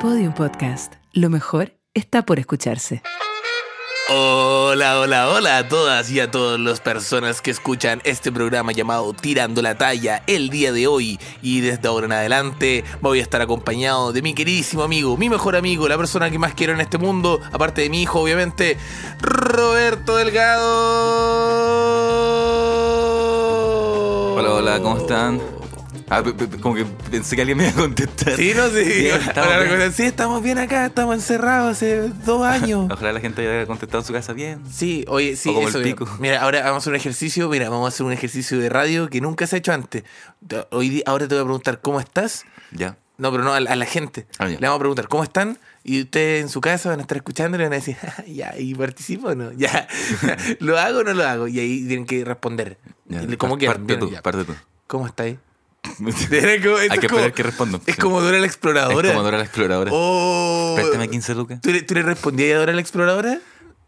Podium Podcast. Lo mejor está por escucharse. Hola, hola, hola a todas y a todas las personas que escuchan este programa llamado Tirando la Talla el día de hoy. Y desde ahora en adelante voy a estar acompañado de mi queridísimo amigo, mi mejor amigo, la persona que más quiero en este mundo, aparte de mi hijo, obviamente, Roberto Delgado. Hola, hola, ¿cómo están? Ah, como que pensé que alguien me iba a contestar. Sí, no sé. Bien, estamos Ahora bien. recuerdan, sí, estamos bien acá, estamos encerrados hace dos años. Ojalá la gente haya contestado en su casa bien. Sí, oye, sí, O como eso. el mira. pico. Mira, ahora vamos a hacer un ejercicio. Mira, vamos a hacer un ejercicio de radio que nunca se ha hecho antes. Te- Hoy, ahora te voy a preguntar cómo estás. Ya. No, pero no, a, la- gente. Ah. Le vamos a preguntar cómo están. Y ustedes en su casa van a estar escuchando y van a decir, "Ah, ya, ¿y participo o no? Ya, ¿lo hago o no lo hago? Y ahí tienen que responder. ya. Como quieran. Parte tú, parte tú. ¿Cómo estáis? Como- Hay que esperar que respondan. Es como Dora la exploradora. Es como Dora la exploradora. Oh. Préstame 15 lucas. ¿Tú, le, ¿Tú le respondías a Dora la exploradora?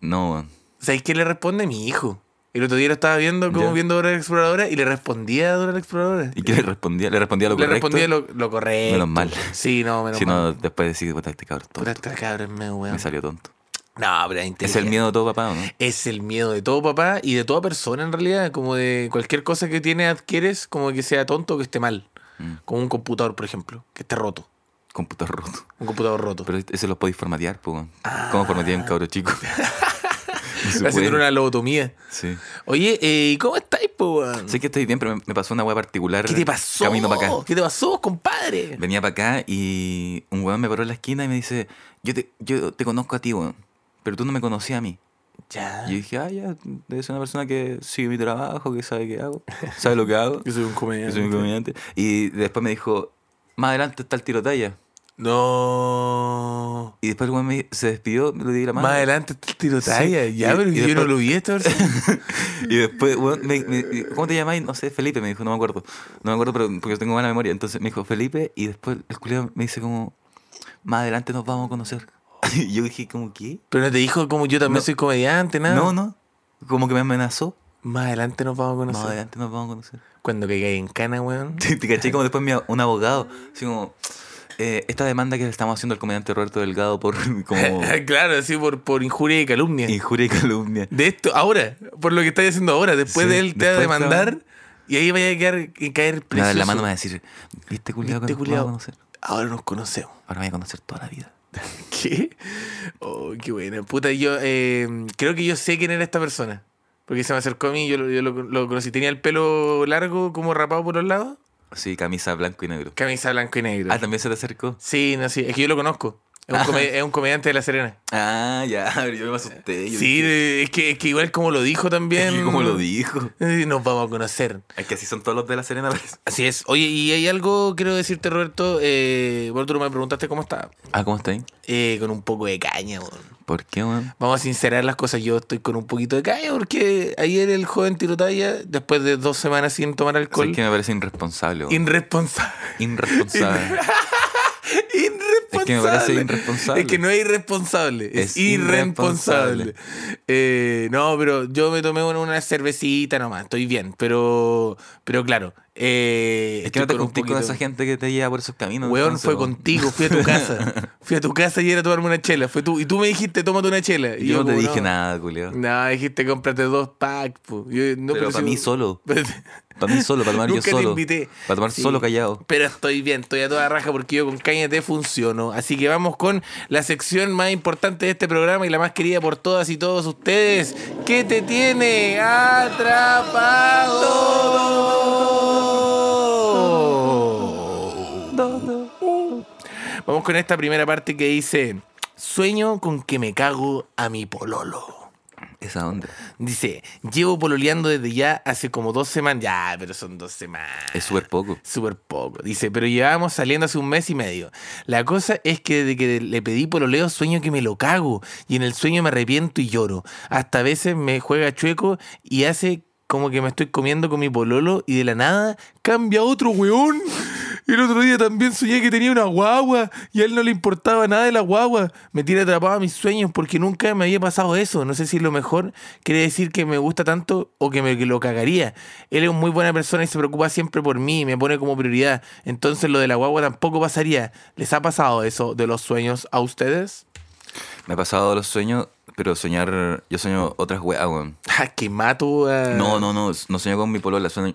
No, weón. ¿Sabes qué le responde mi hijo? El otro día lo estaba viendo como Ya. viendo Dora la Exploradora y le respondía a Dora la Exploradora. ¿Y qué le respondía? ¿Le respondía lo le correcto? respondía lo, lo correcto. Menos mal. Sí, no, menos Si no, mal. después decís, puta, este cabrón Puta, tonto. esta cabra es medio weón. Me salió tonto. No, pero es el miedo de todo papá, ¿o no? Es el miedo de todo papá y de toda persona en realidad. Como de cualquier cosa que tiene adquieres, como que sea tonto o que esté mal. Mm. Como un computador, por ejemplo, que esté roto. Computador roto. Un computador roto. Pero ese lo podéis formatear, pues, weón. ¿Cómo formatear un cabro chico? Haciendo una lobotomía. Sí. Oye, eh, ¿y ¿cómo estáis, po? Sé que estoy bien, pero me, me pasó una weá particular. ¿Qué te pasó? Camino para acá. ¿Qué te pasó, compadre? Venía para acá y un weón me paró en la esquina y me dice, yo te, yo te conozco a ti, weón, pero tú no me conocías a mí. Ya. Y yo dije, ah, ya, debe ser una persona que sigue mi trabajo, que sabe qué hago, sabe lo que hago, Yo soy un comediante. soy un comediante. Y después me dijo, más adelante está el tirotalla. No. Y después el me, se despidió, me le di la mano. Más adelante está el tirotalla. Sí, Ya, y- pero y yo no lo vi esta. Y después, weón, me- me- ¿cómo te llamáis? No sé, Felipe, me dijo, no me acuerdo. No me acuerdo, pero porque tengo mala memoria. Entonces me dijo Felipe y después el culiao me dice como, más adelante nos vamos a conocer. Yo dije como, ¿qué? Pero no te dijo como yo también No. soy comediante, nada. No, no. Como que me amenazó. Más adelante nos vamos a conocer. Más adelante nos vamos a conocer. Cuando caigáis en cana, weón. Sí, Te caché como después mi, un abogado. Así como, eh, esta demanda que le estamos haciendo al comediante Roberto Delgado por como claro, así por, por injuria y calumnia. injuria y calumnia. De esto, ahora, por lo que estáis haciendo ahora. Después Sí, de él te va a demandar y ahí vaya a quedar, y caer dar la mano me va a decir, ¿viste culiado Viste, conocer? Ahora nos conocemos. Ahora me voy a conocer toda la vida. ¿Qué? Oh, qué buena. Puta, yo eh, creo que yo sé quién era esta persona. Porque se me acercó a mí, yo, yo lo, lo conocí. Tenía el pelo largo, como rapado por los lados. Sí, camisa blanco y negro. Camisa blanco y negro. Ah, también se te acercó. Sí, no, sí. Es que yo lo conozco. Es un, come- es un comediante de La Serena. Ah, ya, yo me asusté. Yo Sí, dije, es que, es que igual como lo dijo también. como lo dijo. eh, Nos vamos a conocer. Es que así son todos los de la Serena. Así es. Oye, y hay algo, quiero decirte, Roberto. Eh, vos tú me preguntaste cómo está. Ah, ¿cómo está ahí? Eh, con un poco de caña, weón. ¿Por qué, weón? Vamos a sincerar las cosas. Yo estoy con un poquito de caña porque ayer el joven tirotalla, después de dos semanas sin tomar alcohol, Es que me parece irresponsable, weón. irresponsable. Irresponsable. Irresponsable. Es que me parece irresponsable. Es que no es irresponsable, es, Es irresponsable. irresponsable. Eh, no, pero yo me tomé una, cervecita nomás, estoy bien, pero, pero claro. Eh, Es que no te un juntís con esa gente que te lleva por esos caminos. Weón, entonces, fue contigo, fui a tu casa. fui a tu casa y era a tomarme una chela. Fue tú, y tú me dijiste, tómate una chela. Y Yo no te como, dije nada, culeo. No, dijiste, cómprate dos packs. po. Yo- no, pero para si- mí solo. Para mí solo, para tomar yo Nunca te solo. invité. Para tomar Sí. solo callado. Pero estoy bien, estoy a toda raja porque yo con caña te funciono. Así que vamos con la sección más importante de este programa y la más querida por todas y todos ustedes. ¿Qué te tiene atrapado? Vamos con esta primera parte que dice: Sueño con que me cago a mi pololo. Esa onda. Dice, llevo pololeando desde ya hace como dos semanas. Ya, pero son dos semanas. Es súper poco. Súper poco. Dice, pero llevábamos saliendo hace un mes y medio. La cosa es que desde que le pedí pololeo sueño que me lo cago. Y en el sueño me arrepiento y lloro. Hasta a veces me juega chueco y hace como que me estoy comiendo con mi pololo y de la nada cambia otro weón. El otro día también soñé que tenía una guagua y a él no le importaba nada de la guagua. Me tiene atrapado a mis sueños porque nunca me había pasado eso. No sé si lo mejor quiere decir que me gusta tanto o que me que lo cagaría. Él es muy buena persona y se preocupa siempre por mí, me pone como prioridad. Entonces lo de la guagua tampoco pasaría. ¿Les ha pasado eso de los sueños a ustedes? Me ha pasado los sueños, pero soñar. Yo sueño otras weas, weón. Ah, que mato a... No, no, no. No sueño con mi polola. Sueño,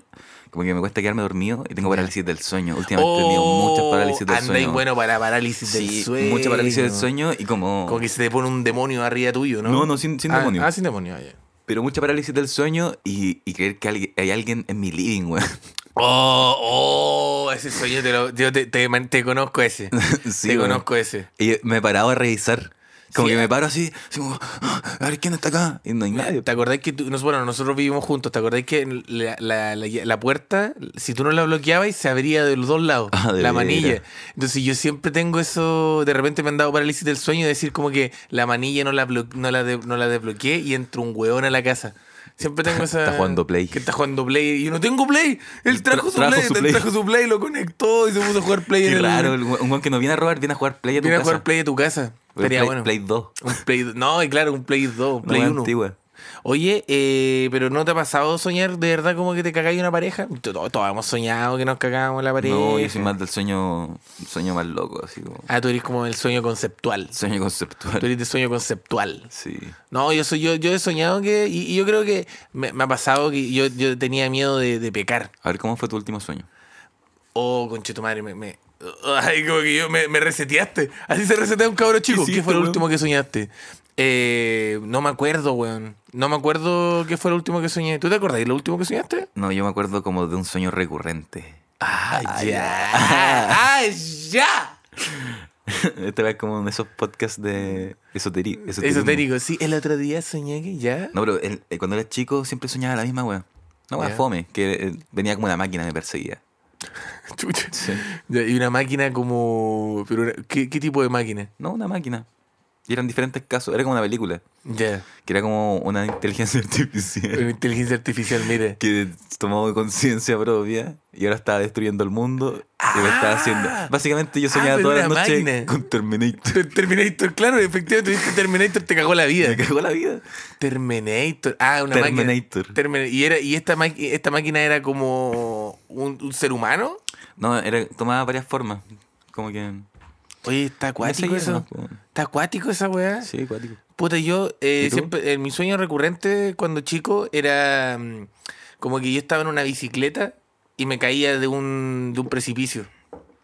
como que me cuesta quedarme dormido y tengo parálisis del sueño. Últimamente he tenido muchas parálisis del Oh, Anda y sueño. bueno para parálisis Sí, del sueño. mucha parálisis del sueño y como. Como que se te pone un demonio arriba tuyo, ¿no? No, no, sin- sin Ah, demonio. Ah, sin demonio, ah, ya. Pero mucha parálisis del sueño y, y creer que hay alguien en mi living, weón. Oh, oh, ese sueño te lo, yo te, te, te conozco ese. Sí, te conozco ese. Y me he parado a revisar. Como Sí, que ah. me paro así, así como, "Ah, a ver quién está acá. Y no hay nadie. ¿Te acordás que tú, bueno, nosotros vivimos juntos? ¿Te acordás que la, la- la- la puerta, si tú no la bloqueabas, se abría de los dos lados? Ah, la manilla. Entonces yo siempre tengo eso, de repente me han dado parálisis del sueño de decir como que la manilla no la, no la, de- no la desbloqueé y entra un hueón a la casa. Siempre tengo esa... Está jugando Play. Que está jugando Play. Y yo no tengo Play. Él trajo Tra- su trajo Play. su él Play. trajo su Play, lo conectó y se puso a jugar Play en Qué el... raro, el un weón que no viene a robar, viene a jugar Play a tu Viene a casa. jugar Play de tu casa. Sería Play, bueno. Play 2. Un Play, no, y claro, un Play 2, un Play wea 1. antigua. Oye, eh, pero ¿no te ha pasado soñar de verdad como que te cagáis una pareja? Todos, todos hemos soñado que nos cagábamos la pareja. No, yo soy más del sueño, sueño más loco, así como. Ah, tú eres como el sueño conceptual. Sueño Tú conceptual. eres de sueño conceptual. Sí. No, yo soy yo, yo he soñado que, y, y yo creo que me, me ha pasado que yo, yo tenía miedo de, de pecar. A ver, ¿cómo fue tu último sueño? Oh, conche tu madre, me, me- ay, como que yo me, me reseteaste. Así se resetea un cabro chico. ¿Qué, hiciste, fue lo último que soñaste? Eh, no me acuerdo, weón. No me acuerdo qué fue lo último que soñé. ¿Tú te acordás de lo último que soñaste? No, yo me acuerdo como de un sueño recurrente. Ah, ya. ¡Ah, ya! Esta vez como en esos podcasts de esoteri esoterismo. Esotérico, sí. El otro día soñé que ya. No, pero el- eh, cuando era chico siempre soñaba la misma. Una wea Ya. fome, que eh, venía como una máquina y me perseguía. Chucha. Y una máquina como. Pero, era- ¿qué, qué tipo de máquina? No, una máquina. Y eran diferentes casos. Era como una película. Ya. Que era como una inteligencia artificial. Una inteligencia artificial, mire. que tomó conciencia propia y ahora está destruyendo el mundo y lo está Ah. haciendo. Básicamente yo Ah, soñaba pero todas las una noches máquina. con Terminator. Terminator, claro, efectivamente, Terminator te cagó la vida. Me cagó la vida. Terminator. Ah, una Terminator. máquina. Termin- y era, y esta, esta máquina era como un, un ser humano. No, era, tomaba varias formas. Como que. Oye, está acuático eso. Está acuático esa weá. Sí, cuático. Puta, yo eh, siempre, en mi sueño recurrente cuando chico era mm, como que yo estaba en una bicicleta y me caía de un, de un precipicio.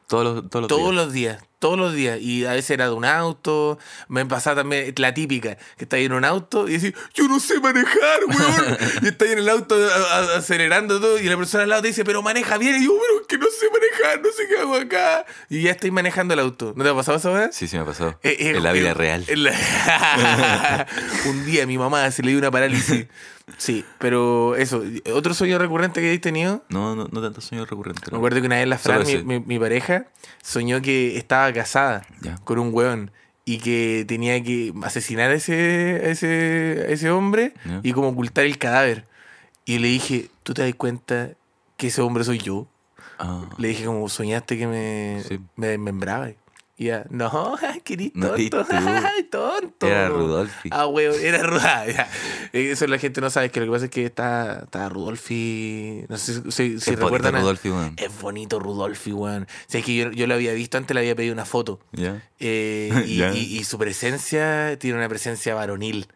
Todos los, todos los Todos días. los días, todos los días. Y a veces era de un auto. Me pasaba también la típica, que está ahí en un auto y decís, yo no sé manejar, weón. y está ahí en el auto a- a- acelerando todo y la persona al lado te dice, pero maneja bien. Y yo, pero es que no sé manejar, no sé qué hago acá. Y ya estoy manejando el auto. ¿No te ha pasado esa vez? Sí, sí me ha pasado. Eh, eh, en la vida eh, real. en la- un día a mi mamá se le dio una parálisis. Sí, pero eso. ¿Otro sueño recurrente que hayáis tenido? No, no, no tanto sueño recurrente. Me acuerdo que una vez la Fran, mi, mi- mi pareja, soñó que estaba casada con un weón y que tenía que asesinar a ese, a ese, a ese hombre y como ocultar el cadáver. Y le dije, ¿tú te das cuenta que ese hombre soy yo? Ah, Le dije, como soñaste que me, Sí. me desmembraba. Y ya, no, que eres No, tonto. Era Rudolfi. Ah, weón, era Rudolfi. Eso la gente no sabe, que lo que pasa es que está, está Rudolfi, no sé si, si- es bonito recuerdan. a- Rudolfi, weón. Es bonito Rudolfi, weón. O sea, es que yo, yo lo había visto antes, le había pedido una foto. Eh, y, Ya. y- y su presencia tiene una presencia varonil.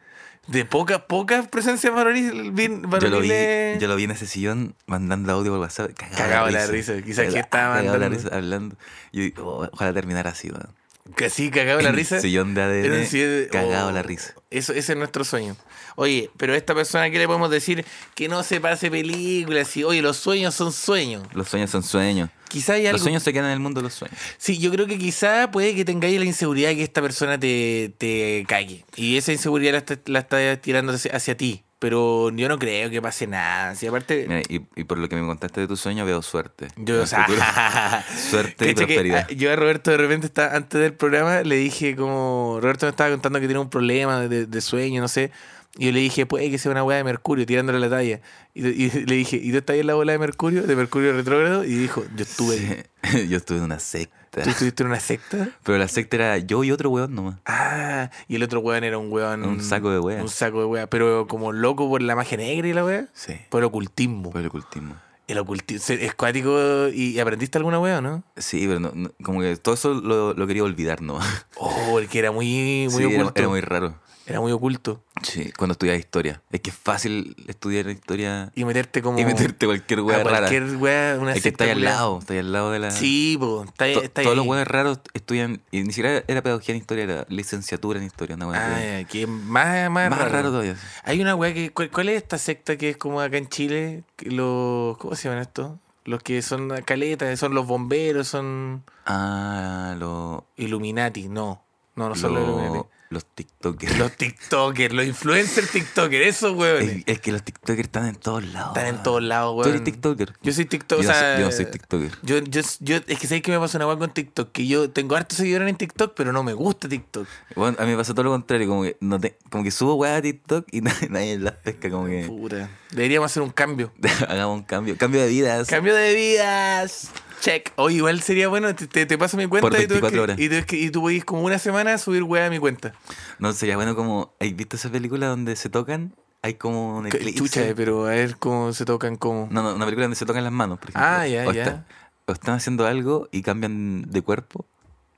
De pocas, pocas presencias varonil, bien- Yo lo, vi, varoniles. yo lo vi en ese sillón mandando audio por WhatsApp. Cagado la risa. Quizás que estaba la mandando- risa hablando. Y yo, oh, ojalá terminar así, weón. Que sí, cagado la risa. Sillón de ADN. Sillón de- Cagado oh, la risa. Eso, ese es nuestro sueño. Oye, pero a esta persona, ¿qué le podemos decir? Que no se pase películas. Y, oye, los sueños son sueños. Los sueños son sueños. Quizá hay algo. Los sueños se quedan en el mundo de los sueños. Sí, yo creo que quizá puede que tengáis la inseguridad de que esta persona te, te cague. Y esa inseguridad la está, la está tirando hacia, hacia ti. Pero yo no creo que pase nada. Si aparte. Mira, y, y por lo que me contaste de tu sueño, veo suerte. Yo, o sea. Suerte y que, prosperidad. ah, yo a Roberto de repente está, antes del programa le dije como Roberto me estaba contando que tiene un problema de, de sueño, no sé. Y yo le dije, puede que sea una weá de Mercurio, tirándole la talla. Y, y le dije, ¿y tú estás ahí en la bola de Mercurio, de Mercurio retrógrado? Y dijo, yo estuve. Sí. Yo estuve en una secta. ¿Tú estuviste en una secta? Pero la secta era yo y otro weón nomás. Ah, y el otro weón era un weón. Un saco de wea. Un saco de wea. Pero como loco por la magia negra y la wea. Sí. Por el ocultismo. Por el ocultismo. El ocultismo. Es cuático. ¿Y aprendiste alguna wea o no? Sí, pero no, no- como que todo eso lo, lo quería olvidar nomás. Oh, el que era muy, muy Sí, era muy raro. Era muy oculto. Sí, cuando estudiaba historia. Es que es fácil estudiar historia Y meterte como. y meterte cualquier a wea rara. cualquier wea, una Es que secta está ahí al lado, está ahí al lado de la... Sí, po. Está, está ahí. todos los weones raros estudian, y ni siquiera era pedagogía en historia, era licenciatura en historia. Una Ah, ya, que más, más, Más raro. raro todavía. Hay una weá que. ¿cuál, cuál es esta secta que es como acá en Chile? Los. ¿Cómo se llaman estos? Los que son caletas, son los bomberos, son. Ah, los... Illuminati, no. No, no son los Illuminati. Los, TikTokers. Los TikTokers, los influencers TikTokers, esos weones. Es, que los TikTokers están en todos lados. Están en todos lados, ¿Tú weón. eres TikToker? Yo soy TikTok, Yo o no sea, yo no soy TikToker. Yo, yo, yo, es que sabéis que me pasa una weá con TikTok, que yo tengo hartos seguidores en TikTok, pero no me gusta TikTok. Bueno, a mí me pasa todo lo contrario, como que, no te- como que subo weá a TikTok y nadie, nadie las pesca, como que Puta. Deberíamos hacer un cambio. hagamos un cambio. Cambio de vidas. Cambio de vidas. Check. Oye, igual sería bueno, te, te, te paso mi cuenta Por y tú, 24 escri- horas. y tú, escri- y tú podís como una semana subir weá a mi cuenta. No, sería bueno como... ¿Has visto esa película donde se tocan? Hay como un Que- eclipse. Chucha, pero a ver cómo se tocan como. No, no, una película donde se tocan las manos, por ejemplo. Ah, ya, o ya. o están haciendo algo y cambian de cuerpo.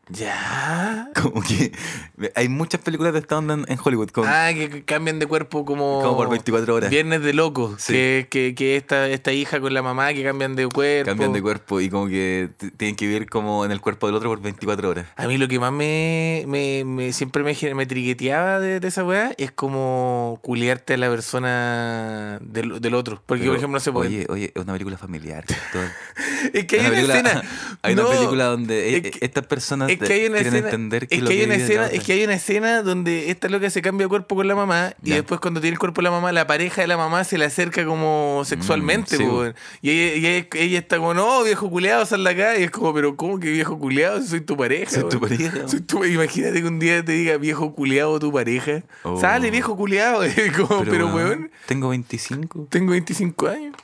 Ya. Como que hay muchas películas de esta onda en, Hollywood. Como, Ah, que, cambian de cuerpo como. Como por 24 horas. Viernes de locos. Sí. Que, que, que esta, esta hija con la mamá que cambian de cuerpo. cambian de cuerpo y como que tienen que vivir como en el cuerpo del otro por 24 horas. A mí lo que más me, me, me- siempre me, me trigueteaba de, de esa weá es como culiarte a la persona del, del otro. Porque, Pero, por ejemplo, no sé por Oye, oye, es una película familiar. Es que hay una, película, escena. hay No, una película donde es que- estas personas Es que hay una quieren escena, entender que es que hay una escena, es que hay una escena donde esta loca se cambia cuerpo con la mamá y Ya. después cuando tiene el cuerpo de la mamá, la pareja de la mamá se le acerca como sexualmente, Mm, sí, po, y, ella, y ella, ella está como, no, viejo culeado, sal de acá, y es como, pero ¿cómo que viejo culeado? Soy tu pareja. Soy tu pareja. Soy tu- imagínate que un día te diga viejo culeado tu pareja. Oh. Sale, viejo culeado. como, pero, weón, Tengo 25. tengo 25 años.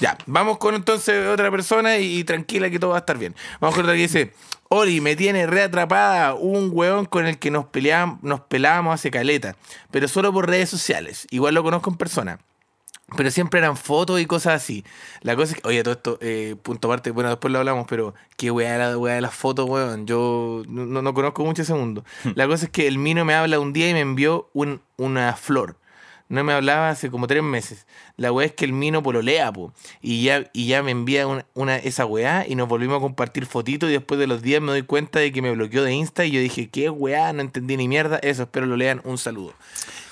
Ya, vamos con entonces otra persona y, y tranquila que todo va a estar bien. Vamos con otra que dice, Ori, me tiene reatrapada un weón con el que nos, peleábamos, nos pelábamos hace caleta, pero solo por redes sociales. Igual lo conozco en persona. Pero siempre eran fotos y cosas así. La cosa es que, oye, todo esto, eh, punto aparte, bueno, después lo hablamos, pero qué weá la weá de las fotos, weón. Yo no, no conozco mucho ese mundo. La cosa es que el Mino me habla un día y me envió un- una flor. No me hablaba hace como tres meses. La weá es que el Mino pololea, po. Y ya, y ya me envía una, una- esa weá y nos volvimos a compartir fotitos y después de los días me doy cuenta de que me bloqueó de Insta y yo dije, qué weá, no entendí ni mierda. Eso, espero lo lean. Un saludo.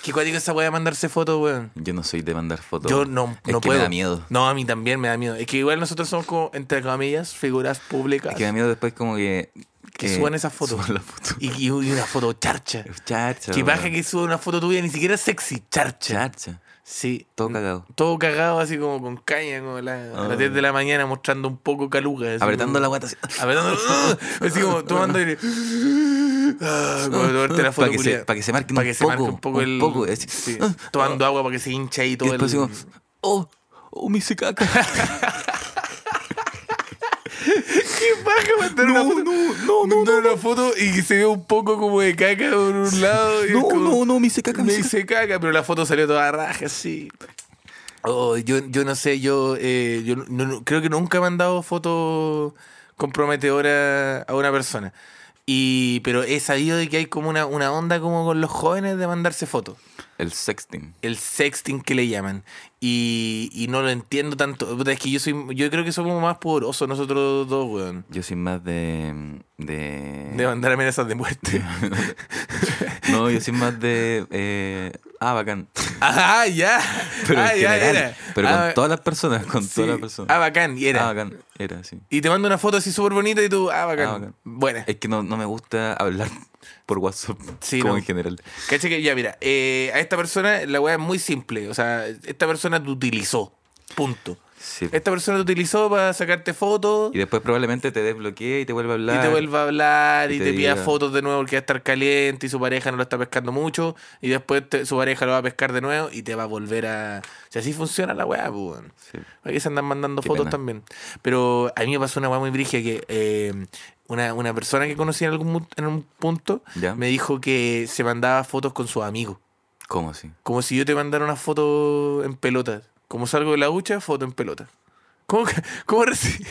Qué cuático esa weá de mandarse fotos, weón. Yo no soy de mandar fotos. Yo no, Es no que puedo. me da miedo. No, a mí también me da miedo. Es que igual nosotros somos como, entre comillas, figuras públicas. Es que me da miedo después como que... Que suban esas fotos. suban las fotos. y, y una foto charcha. Chacha. Que baja que suba una foto tuya ni siquiera sexy, charcha. Chacha. Sí. Todo cagado. Todo cagado así como con caña, como la- a las Ah. 10 de la mañana mostrando un poco caluga. Apretando como- la guata así. Apretando. así como tomando aire. Ah, foto Para que, se, pa' que se marque Pa' un que se poco. marque un poco el. poco, es- sí, tomando agua para que se hinche ahí Y todo el. digo, oh, oh, me hice caca. ¿Qué paja mandar una foto? No, no, Mandar una foto y se ve un poco como de caca por un lado. y no, como- no, no, me hice caca. Me hice hice caca, pero la foto salió toda raja, sí. Oh, yo, yo no sé, yo, eh, yo no- no- creo que nunca he mandado foto comprometedora a una persona. Y, pero he sabido de que hay como una, una onda como con los jóvenes de mandarse fotos. El sexting. El sexting que le llaman. Y, y no lo entiendo tanto. Es que yo soy, yo creo que somos más pudorosos nosotros dos, weón. Yo soy más de. de... De mandar amenazas de muerte. No, yo soy más de. Eh... Ah, bacán. ah, ya. Pero ah, en ya general. era. Pero Ah, con todas las personas, con sí. todas las personas. Ah, bacán, y era. Ah, bacán. Era, sí. Y te mando una foto así súper bonita y tú, ah, bacán. Ah, bacán. Buena. Es que no, no me gusta hablar por WhatsApp. Sí, como no. en general. Cacha que ya, mira, eh, a esta persona la weá es muy simple. O sea, esta persona te utilizó. Punto. Sí. Esta persona te utilizó para sacarte fotos Y después probablemente te desbloquee y te vuelve a hablar. y te vuelva a hablar y, y te, te pida fotos de nuevo porque va a estar caliente y su pareja no lo está pescando mucho y después te- su pareja lo va a pescar de nuevo y te va a volver a... Si así funciona la weá, pues. Sí. Aquí se andan mandando Qué fotos pena. también. Pero a mí me pasó una weá muy brigia que eh, una, una persona que conocí en algún en un punto ¿Ya? me dijo que se mandaba fotos con sus amigos. ¿Cómo así? Como si yo te mandara una foto en pelota. Como salgo de la ducha, foto en pelota. ¿Cómo, cómo, reci-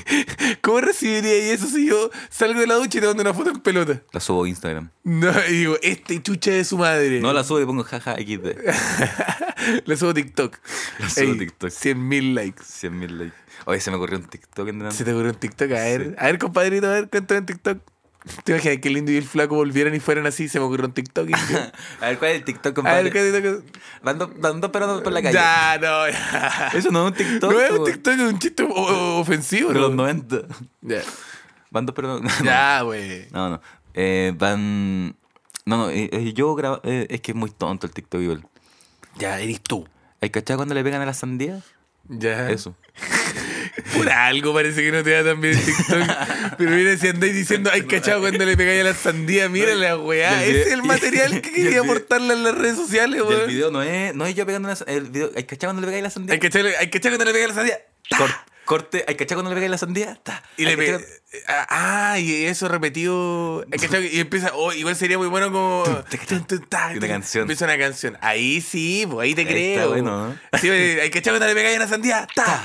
¿Cómo recibiría eso si yo salgo de la ducha y te mando una foto en pelota? La subo a Instagram. No, y digo, este chucha de su madre. No la subo y pongo jaja XD. La subo a TikTok. La subo a Ey, TikTok. 100 mil likes. 100 mil likes. Oye, se me ocurrió un TikTok en Se te ocurrió un TikTok. A ver, Sí. a ver, compadrito, a ver, cuéntame en TikTok. ¿Te imaginas que el lindo y el flaco volvieran y fueran así? Se me ocurrió un TikTok. y- A ver, ¿cuál es el TikTok, a compadre? ver, ¿qué TikTok? Van dos, van dos perros por la calle. Ya, no, ya. Eso no es un TikTok. No es un. TikTok, es un chiste ofensivo, De ¿no? los 90. Ya, Van dos perros. No, ya, güey. no. no. Eh, van. No, no, eh, eh, yo grabo. eh, es que es muy tonto el TikTok igual. Ya, eres tú. ¿Hay cachado cuando le pegan a la sandía? Ya. Eso. Por algo parece que no te da tan bien el TikTok. Pero mira, si andáis diciendo, ay, cachado, cuando le pegáis a la sandía, mira la weá. Ese es el material que quería aportarle en las redes sociales, Y el weón. video no es, no es yo pegando una El video. ¿Hay cachado cuando le pegáis a la sandía? Hay cachado, cuando le pegáis a la sandía. Cor- corte. ¿Hay cachado cuando le pegáis a la sandía? Y le ¿Hay pega. cachado- Ah, y eso repetido. que- Y empieza. Oh, igual sería muy bueno como. Y una canción. Empieza una canción. Ahí sí, pues ahí te Ahí creo. está bueno, ¿no? Sí, hay cachado cuando le pegáis una sandía. Ta,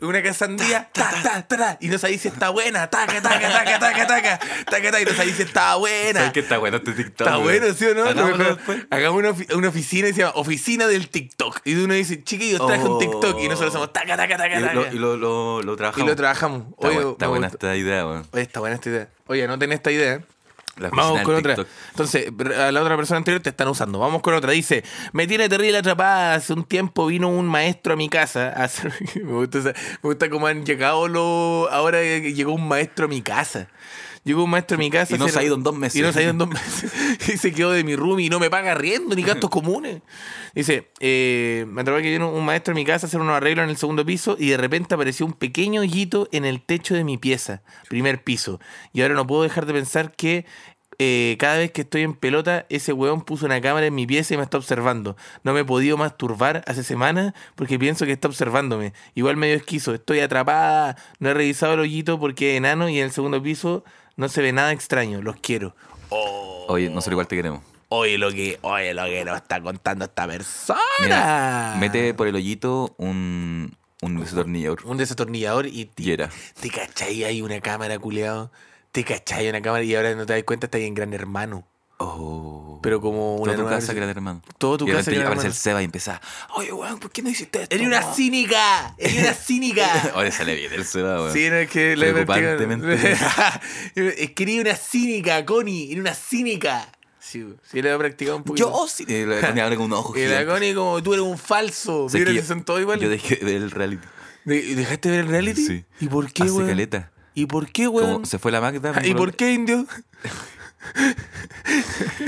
una sandía. Ta, ta, ta, ta, Y no sabéis si está buena. Taca, taca, taca, taca, taca. Taca, taca. Y no sabéis si está buena. ¿Sabes que está bueno este TikTok? Está bueno, ¿sí o no? Hagamos una, ofi- una oficina y se llama Oficina del TikTok. Y uno dice, chiquillos, traje un Oh. TikTok. Y nosotros hacemos taca, taca, taca, Y taca. lo, y lo, lo, lo Y trabajamos. lo trabajamos. Está, Oye, buena esta idea, weón. Oye, está buena esta idea. Oye, anoten esta idea. La Vamos con otra. Entonces, a la otra persona anterior te están usando. Vamos con otra. Dice, me tiene terrible atrapada. Hace un tiempo vino un maestro a mi casa. a hacer- me, gusta me gusta cómo han llegado los... Ahora que llegó un maestro a mi casa. Llegó un maestro a mi casa. Y no se ha ido en dos meses. Y no se ha ido en dos meses. y se quedó de mi room y no me paga riendo ni gastos comunes. Dice, eh, me atrapó que vino un maestro a mi casa a hacer unos arreglos en el segundo piso y de repente apareció un pequeño hoyito en el techo de mi pieza, primer piso. Y ahora no puedo dejar de pensar que eh, cada vez que estoy en pelota, ese weón puso una cámara en mi pieza y me está observando. No me he podido masturbar hace semanas porque pienso que está observándome. Igual medio esquizo, estoy atrapada, no he revisado el hoyito porque es enano y en el segundo piso no se ve nada extraño. Los quiero. Oye, nosotros igual te queremos. Oye, lo que, oye, lo que nos está contando esta persona. Mira, mete por el hoyito un, un desatornillador. un desatornillador y te, Y era. te cachai hay una cámara, culeado. Te cachai una cámara y ahora no te das cuenta, está ahí en Gran Hermano. Oh. Pero como una Toda tu casa, gran hermano. Todo tu y casa, Gran aparece el. Seba y empieza. Oye, weón, ¿por qué no hiciste esto? ¡Eres una weón?" cínica! ¡Eres una cínica! Ahora sale bien el Seba, weón. Sí, no es que le Preocupantemente. Es que eres una cínica, Connie. Eres una cínica. Sí, sí, le he practicado un poquito. Yo sí. Eh, la Connie abre con un ojo Y la. Connie como tú eres un falso. Que son todos iguales. Yo dejé de ver el reality. De- ¿Dejaste de ver el reality? Sí. ¿Y por qué, Hace caleta. ¿Y por qué, weón? Como se fue la Magda. ¿Y por qué, indio?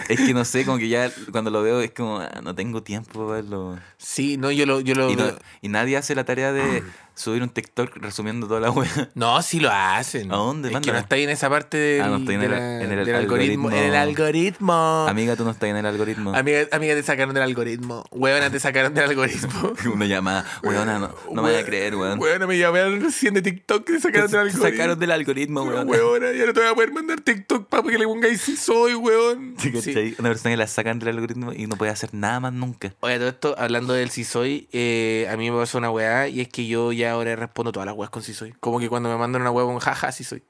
Es que no sé, como que ya cuando lo veo es como, ah, no tengo tiempo para verlo. Sí, no, yo lo, yo lo Y, no- veo. y nadie hace la tarea de subir un TikTok resumiendo toda la wea. No, sí lo hacen. ¿A dónde? Es que no está ahí en esa parte del, Ah, no está ahí en de el- la- en el del algoritmo. algoritmo. En el algoritmo. Amiga, tú no estás en el algoritmo. Amiga, amiga, te sacaron del algoritmo. Huevona, te sacaron del algoritmo. Una llamada, weona, no, no me voy a creer, weón. Huevona, me llamaron recién de TikTok y te sacaron Te del algoritmo. sacaron del algoritmo, weón. Huevona, ya no te voy a poder mandar TikTok para que le pongáis si soy, huevón. ¿Sí? Una persona que la sacan del algoritmo y no puede hacer nada más nunca. Oye, todo esto, hablando del si soy, eh, a mí me pasó una weá y es que yo ya ahora respondo todas las weas con si soy. Como que cuando me mandan una weá con jaja, si soy.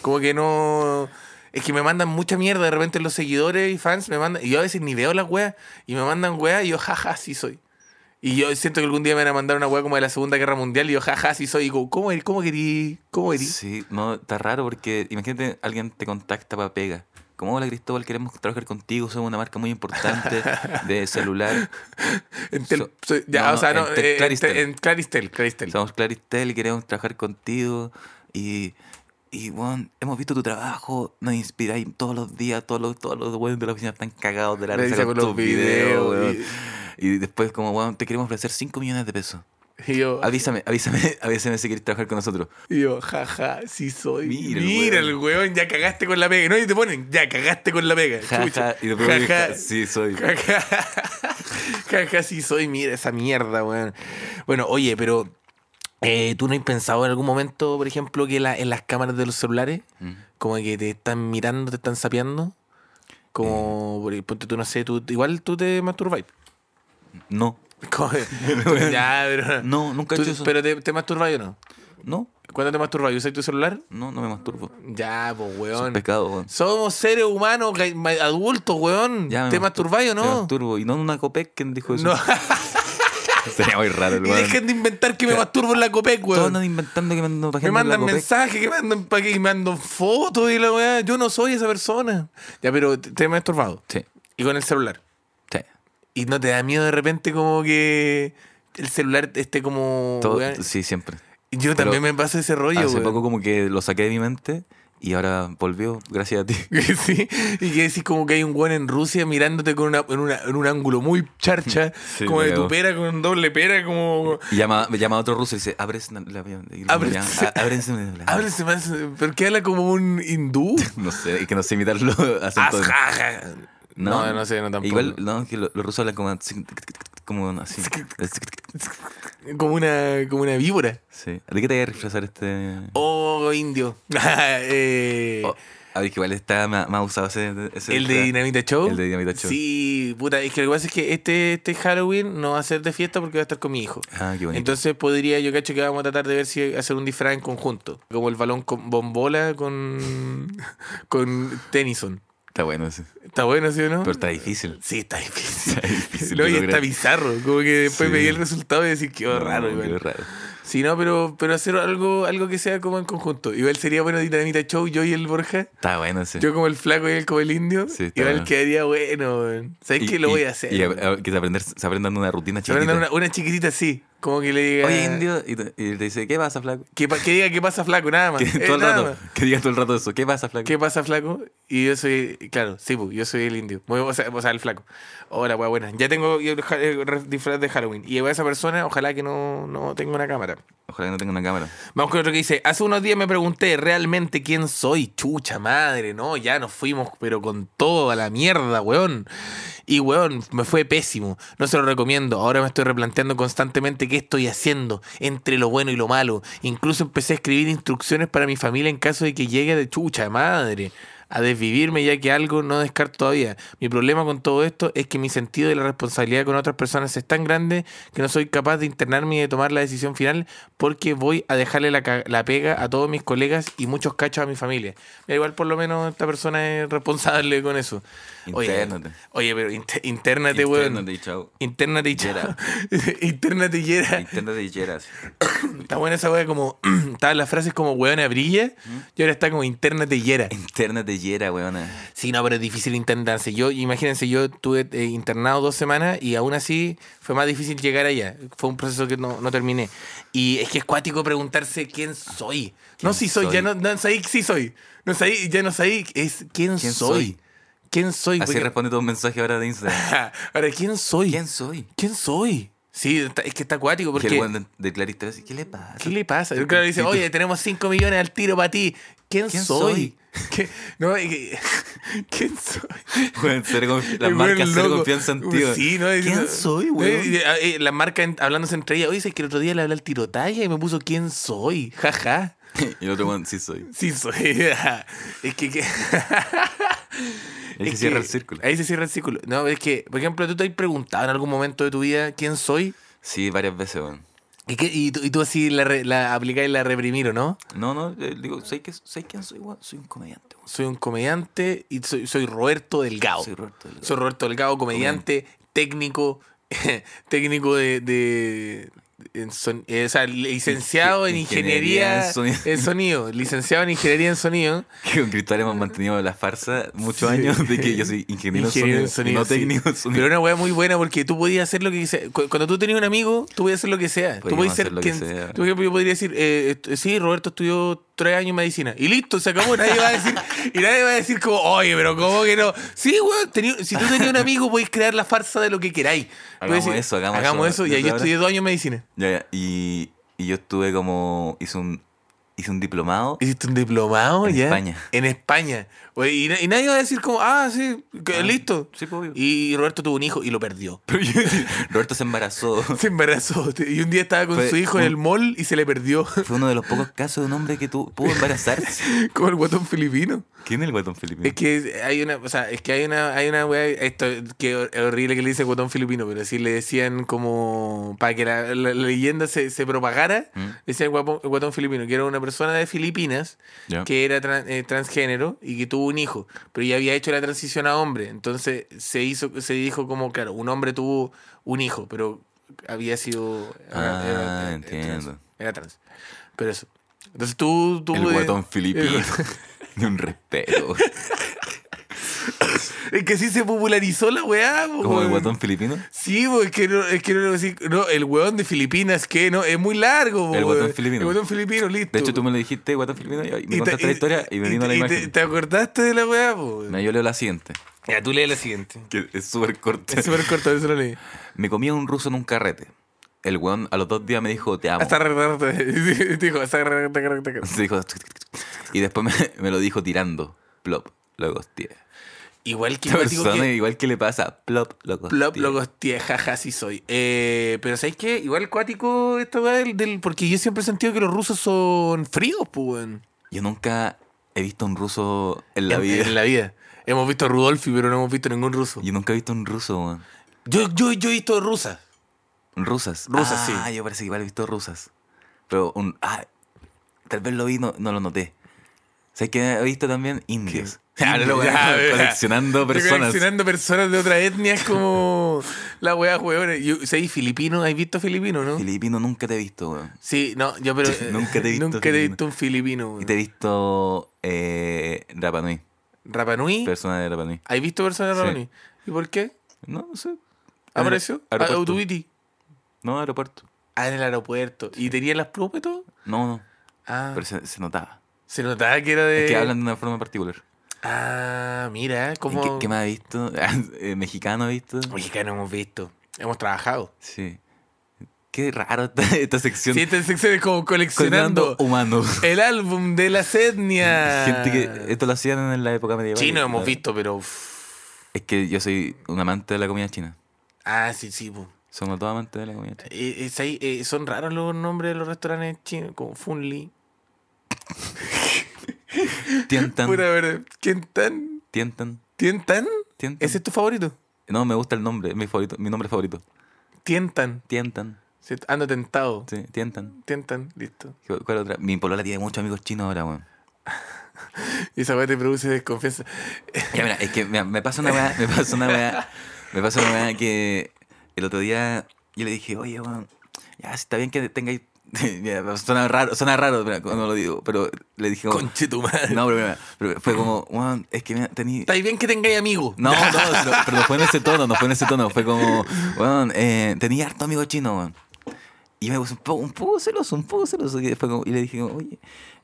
Como que no. Es que me mandan mucha mierda de repente los seguidores y fans me mandan. Y yo a veces ni veo las weas y me mandan weá y yo jaja, sí soy. Y yo siento que algún día me van a mandar una weá como de la Segunda Guerra Mundial y yo jaja, sí soy. Y como, ¿cómo? ¿cómo querí? ¿Cómo querí? Sí, no, está raro porque imagínate alguien te contacta para pega. Como hola Cristóbal, queremos trabajar contigo, somos una marca muy importante de celular. En tel- So- soy- ya, no, o sea, no, no, en tel- eh, en Claristel. tel- en Claristel, Claristel. Somos Claristel y queremos trabajar contigo. Y, y bueno, hemos visto tu trabajo, nos inspiráis todos los días, todos los, todos los weones de la oficina están cagados de la risa con tus videos, videos, weón. Y después como, weón, te queremos ofrecer 5 millones de pesos. Y yo, Avísame, avísame, avísame si quieres trabajar con nosotros. y yo, jaja, sí soy. Mira Mira, el el weón, ya cagaste con la pega. No, y te ponen, ya cagaste con la pega. Ja, Chucha. ja, y después Ja, ja. sí, soy. Jaja, Jaja, sí soy, mira esa mierda, weón. Bueno, oye, pero eh, ¿tú no has pensado en algún momento, por ejemplo, que la- en las cámaras de los celulares, Mm. como que te están mirando, te están sapeando? Como, Eh. ejemplo, tú no sé, tú, igual tú te masturbáis. No, ya, pero. no, nunca he hecho eso. Pero te, te masturbáis o no? No, ¿Cuándo te masturbáis? ¿Usas tu celular? no, no me masturbo. Ya, pues, Es un weón. pecado, weón. Somos seres humanos adultos, weón. Ya me ¿Te mastur- masturbáis o Me no? masturbo. Y no en una copec que dijo eso. No. Sería muy raro, el y weón. dejen de inventar que me masturbo en la Copec, Todos weón. andan inventando que me ando Me mandan mensajes, que mandan pa' que me mandan fotos y la weá. Yo no soy esa persona. Ya, pero te, te he masturbado. Sí, Y con el celular. Y no te da miedo de repente como que el celular esté como. Todo- sí, siempre. Yo pero también me pasa ese rollo, Hace weón. poco como que lo saqué de mi mente y ahora volvió gracias a ti. Sí, y que decís como que hay un weón en Rusia mirándote con una, en, una- en un ángulo muy charcha, Sí, como de tu pera con doble pera, como. Y llama, me llama a otro ruso y dice, ábrese la... Ábrese. Ábrese más, pero que habla como un hindú. No sé, que no sé imitarlo. No, no, sé, no tampoco. Igual, no, que lo- los rusos hablan como así. Como así. Como una, como una víbora. Sí. ¿De qué te voy a refrescar este...? Oh, indio. Eh, Oh, a ver, que igual está más, más usado ese... ese ¿El de Dinamita Show? El de Dinamita Show. Sí, puta, es que lo que pasa es que este, este Halloween no va a ser de fiesta porque va a estar con mi hijo. Ah, qué bonito. Entonces podría, yo cacho que vamos a tratar de ver si hacer un disfraz en conjunto. Como el balón con bombola con, con Tennyson. Está bueno ese. ¿Está bueno, sí o no? Pero está difícil. Sí, está difícil. Está difícil no, y lograr. está bizarro. Como que después Sí. veía el resultado y decir, qué No, raro. qué igual. raro. Sí, no, pero, pero hacer algo, algo que sea como en conjunto. Igual sería bueno Dinamita Show, yo y el Borja. Está bueno ese. Yo como el flaco y él como el indio. Sí, está Igual bueno. quedaría bueno. ¿Sabes qué? Lo y- voy a hacer. Y a- a- que se, aprender, se aprendan una rutina Se chiquita. van a dar una, una chiquitita así. Como que le diga. Oye, indio. Y te, y te dice, ¿qué pasa, flaco? Que, que diga qué pasa, flaco, nada más. Que, Eh, todo el rato. más. Que diga todo el rato eso. ¿Qué pasa, flaco? ¿Qué pasa, flaco? Y yo soy, claro, sí, pues, yo soy el indio. O sea, o sea, el flaco. Hola, weá, buena. Ya tengo yo re- disfraz de Halloween. Y a esa persona, ojalá que no, no tenga una cámara. Ojalá que no tenga una cámara. Vamos con otro que dice, hace unos días me pregunté realmente quién soy, chucha madre, no, ya nos fuimos, pero con todo a la mierda, weón. Y weón, me fue pésimo, no se lo recomiendo, ahora me estoy replanteando constantemente qué estoy haciendo entre lo bueno y lo malo. Incluso empecé a escribir instrucciones para mi familia en caso de que llegue de chucha madre a desvivirme ya que algo no descarto todavía. Mi problema con todo esto es que mi sentido de la responsabilidad con otras personas es tan grande que no soy capaz de internarme y de tomar la decisión final porque voy a dejarle la, la pega a todos mis colegas y muchos cachos a mi familia. Igual por lo menos esta persona es responsable con eso. Oye, Intérnate. Oye, pero inter- internate, weón. Intérnate y chao. Internate y Yera. Internate y yera. Intérnate y yeras. Está buena esa weá como. Estaban las frases como weona brilla y ahora está como internate y yera. Intérnate y yera, weona. Sí, no, pero es difícil internarse. Yo, imagínense, yo estuve eh, internado dos semanas y aún así fue más difícil llegar allá. Fue un proceso que no, no terminé. Y es que es cuático preguntarse quién soy. No ¿Quién si soy, ya soy? no, no sabí sí soy. No sabí, ya no sabí, es quién, ¿Quién soy. soy? ¿Quién soy? Así Porque- responde todo un mensaje ahora de Instagram. Ahora, ¿quién soy? ¿Quién soy? ¿Quién soy? Sí, es que está acuático Que porque... el weón de, de Clarista dice, ¿qué le pasa? ¿Qué le pasa? Claro, dice, oye, tenemos 5 millones al tiro para ti. ¿Quién, ¿Quién soy? soy? ¿Qué? No, es que- ¿Quién soy? Confi- las El marcas loco. confianza en ti. weón. Sí, ¿no? ¿Quién soy, weón? La marca en- hablándose entre ellas. Oye, es que el otro día le hablé al tirotalla y me puso ¿quién soy? Jaja. Y el otro weón, sí soy. Sí soy. es que... que- Ahí se cierra el círculo. Ahí se cierra el círculo. No, es que, por ejemplo, tú te has preguntado en algún momento de tu vida quién soy. Sí, varias veces, weón. ¿Y, qué- y, tú, y tú así la, re- la aplicáis la reprimir, ¿o no? No, no, eh, digo, ¿sabes qué- ¿sabes quién soy, weón? Soy un comediante, weón. Soy un comediante y soy, soy Roberto Delgado. Soy Roberto Delgado. Soy Roberto Delgado, comediante, técnico, técnico de, de- en son- eh, o sea, licenciado en Ingeniería en sonido. en sonido, licenciado en ingeniería en sonido. Que con Cristal hemos mantenido la farsa muchos Sí. años de que yo soy ingeniero, Ingeniero en en sonido, no sí. técnico en sonido. Pero una weá muy buena porque tú podías hacer lo que sea. Cu- Cuando tú tenías un amigo, tú podías hacer lo que sea. Tú Podíamos podías ser que quien. sea. Tú, por ejemplo, yo podría decir, eh, sí, Roberto estudió tres años en medicina. Y listo, se acabó. Nadie va a decir, y nadie va a decir como, oye, pero ¿cómo que no? Sí, weón, tení- si tú tenías un amigo, podéis crear la farsa de lo que queráis. Hagamos Puedes eso, hagamos eso. eso. Y ahí yo estudié dos años en medicina. Ya, ya. Y, y yo estuve como. Hice un, hice un diplomado. Hiciste un diplomado En ya. España. En España. Oye, y, y nadie va a decir como, ah, sí, que Ah, listo. sí, pues, obvio. Y Roberto tuvo un hijo y lo perdió. Roberto se embarazó. Se embarazó. Y un día estaba con Fue su hijo en el mall y se le perdió. Fue uno de los pocos casos de un hombre que tu- pudo embarazarse. como el guatón filipino. ¿Quién es el guatón filipino? Es que hay una, o sea, es que hay una, hay una weá, esto que es horrible que le dice guatón filipino, pero sí le decían como para que la, la- la leyenda se, se propagara, ¿Mm? decían el guatón filipino, que era una persona de Filipinas que era eh, transgénero y que tuvo un hijo, pero ya había hecho la transición a hombre, entonces se hizo, se dijo como, claro, un hombre tuvo un hijo, pero había sido Ah, trans, entiendo. era trans. Pero eso. Entonces tú, tú El guatón filipino. De un respeto. Es que sí se popularizó la weá, po, ¿Como el guatón filipino? Sí, po, es que no, es que no, no, sí, no, el weón de Filipinas, que no, es muy largo, po, El guatón filipino. El guatón filipino, listo. De hecho, tú me lo dijiste, guatón filipino, y me Y contaste la historia y me vino la imagen. Te, te acordaste de la weá, po, yo leo la siguiente, Ya, tú lees la siguiente. que es súper corta. Es súper corto, eso lo leí. Me comía un ruso en un carrete. El weón a los dos días me dijo, te amo. Hasta dijo, hasta y después me, me lo dijo tirando. Plop, lo gosteé. Igual que que- igual que le pasa, plop, lo gosteé. Plop, lo gosteé, jaja, sí soy. Eh, pero ¿sabes qué? Igual cuático esta weá del, del- Porque yo siempre he sentido que los rusos son fríos, pues, weón. Yo nunca he visto un ruso en la En- vida. En la vida. Hemos visto a Rudolfi, pero no hemos visto ningún ruso. Yo nunca he visto un ruso, weón. Yo, yo, yo he visto rusas. Rusas. Rusas, ah, yo parece que igual he visto rusas. Pero un. Ah, tal vez lo vi, no, no lo noté. ¿Sabes qué he visto también? Indios. Ah, no, weón, Ya, coleccionando personas. Coleccionando personas de otra etnia es como la weá, weón. Yo, ¿Sabes filipino? ¿Has visto filipino, no? Filipino nunca te he visto, weón. Sí, no, yo pero. Nunca te he visto Nunca te he visto un filipino, Y weón. te he visto eh, Rapa Nui. Rapa Nui. Persona de Rapa Nui. ¿Has visto personas de Sí. Rapa Nui? ¿Y por qué? No, no sé. ¿Apareció? Ah, Aeropuerto. Autobiti. No, aeropuerto. Ah, en el aeropuerto. ¿Y tenía las plumas y todo? No, no. Ah, Pero se, se notaba. se notaba que era de. Es que hablan de una forma particular. Ah, mira, ¿Y como. ¿Qué, qué más has visto? Eh, ¿Mexicano has visto? Mexicano hemos visto. Hemos trabajado. Sí. Qué raro esta, esta sección. Sí, esta sección es como coleccionando Coleccionando humanos. el álbum de las etnias. Gente que esto lo hacían en la época medieval. Chino hemos visto, pero. Es que yo soy un amante de la comida china. Ah, sí, sí. po. Somos todos amantes de la comida china. Eh, es ahí, eh, son raros los nombres de los restaurantes chinos, como Funli. Tientan. Pura verdad. ¿Quién tan? Tientan. ¿Tientan? Tientan. ¿Ese es tu favorito? No, me gusta el nombre, es mi favorito, mi nombre favorito. Tientan. Tientan. Sí, Ando tentado. Sí, tientan. Tientan, listo. ¿Cuál otra? Mi polola tiene muchos amigos chinos ahora, weón. Y esa weá te produce desconfianza. Ya, mira, es que mira, me pasa una weá, me pasa una weá, me pasa una weá que el otro día yo le dije, oye, weón, ya, está bien que tengáis. Mira, suena raro, suena raro mira, cuando lo digo, pero le dije como. Conche tu madre. No, pero, mira, pero fue como, weón, es que mira, tení. Está bien que tengáis amigos. No, no, pero, pero no fue en ese tono, no fue en ese tono. Fue como, weón, eh, tenía harto amigo chino. Y me puse un poco, un poco celoso, un poco celoso. Y, fue como- y le dije, como, oye,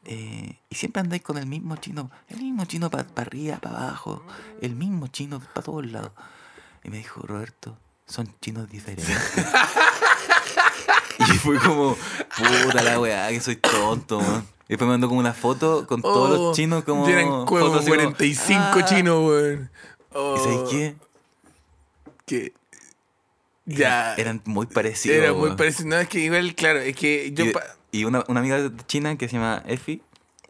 eh, y siempre andáis con el mismo chino, el mismo chino para arriba, para abajo, el mismo chino para todos lados. Y me dijo, Roberto, son chinos diferentes. fue como, puta la weá, que soy tonto, weón. Y después me mandó como una foto con todos Oh, los chinos como... Eran como fotos así como, 45 "Ah". chinos, weón. Oh, ¿Y sabes qué? Que. Ya. Eran muy parecidos. Era muy weón. parecido. No, es que igual, claro, es que yo. Y, y una, una amiga china que se llama Effie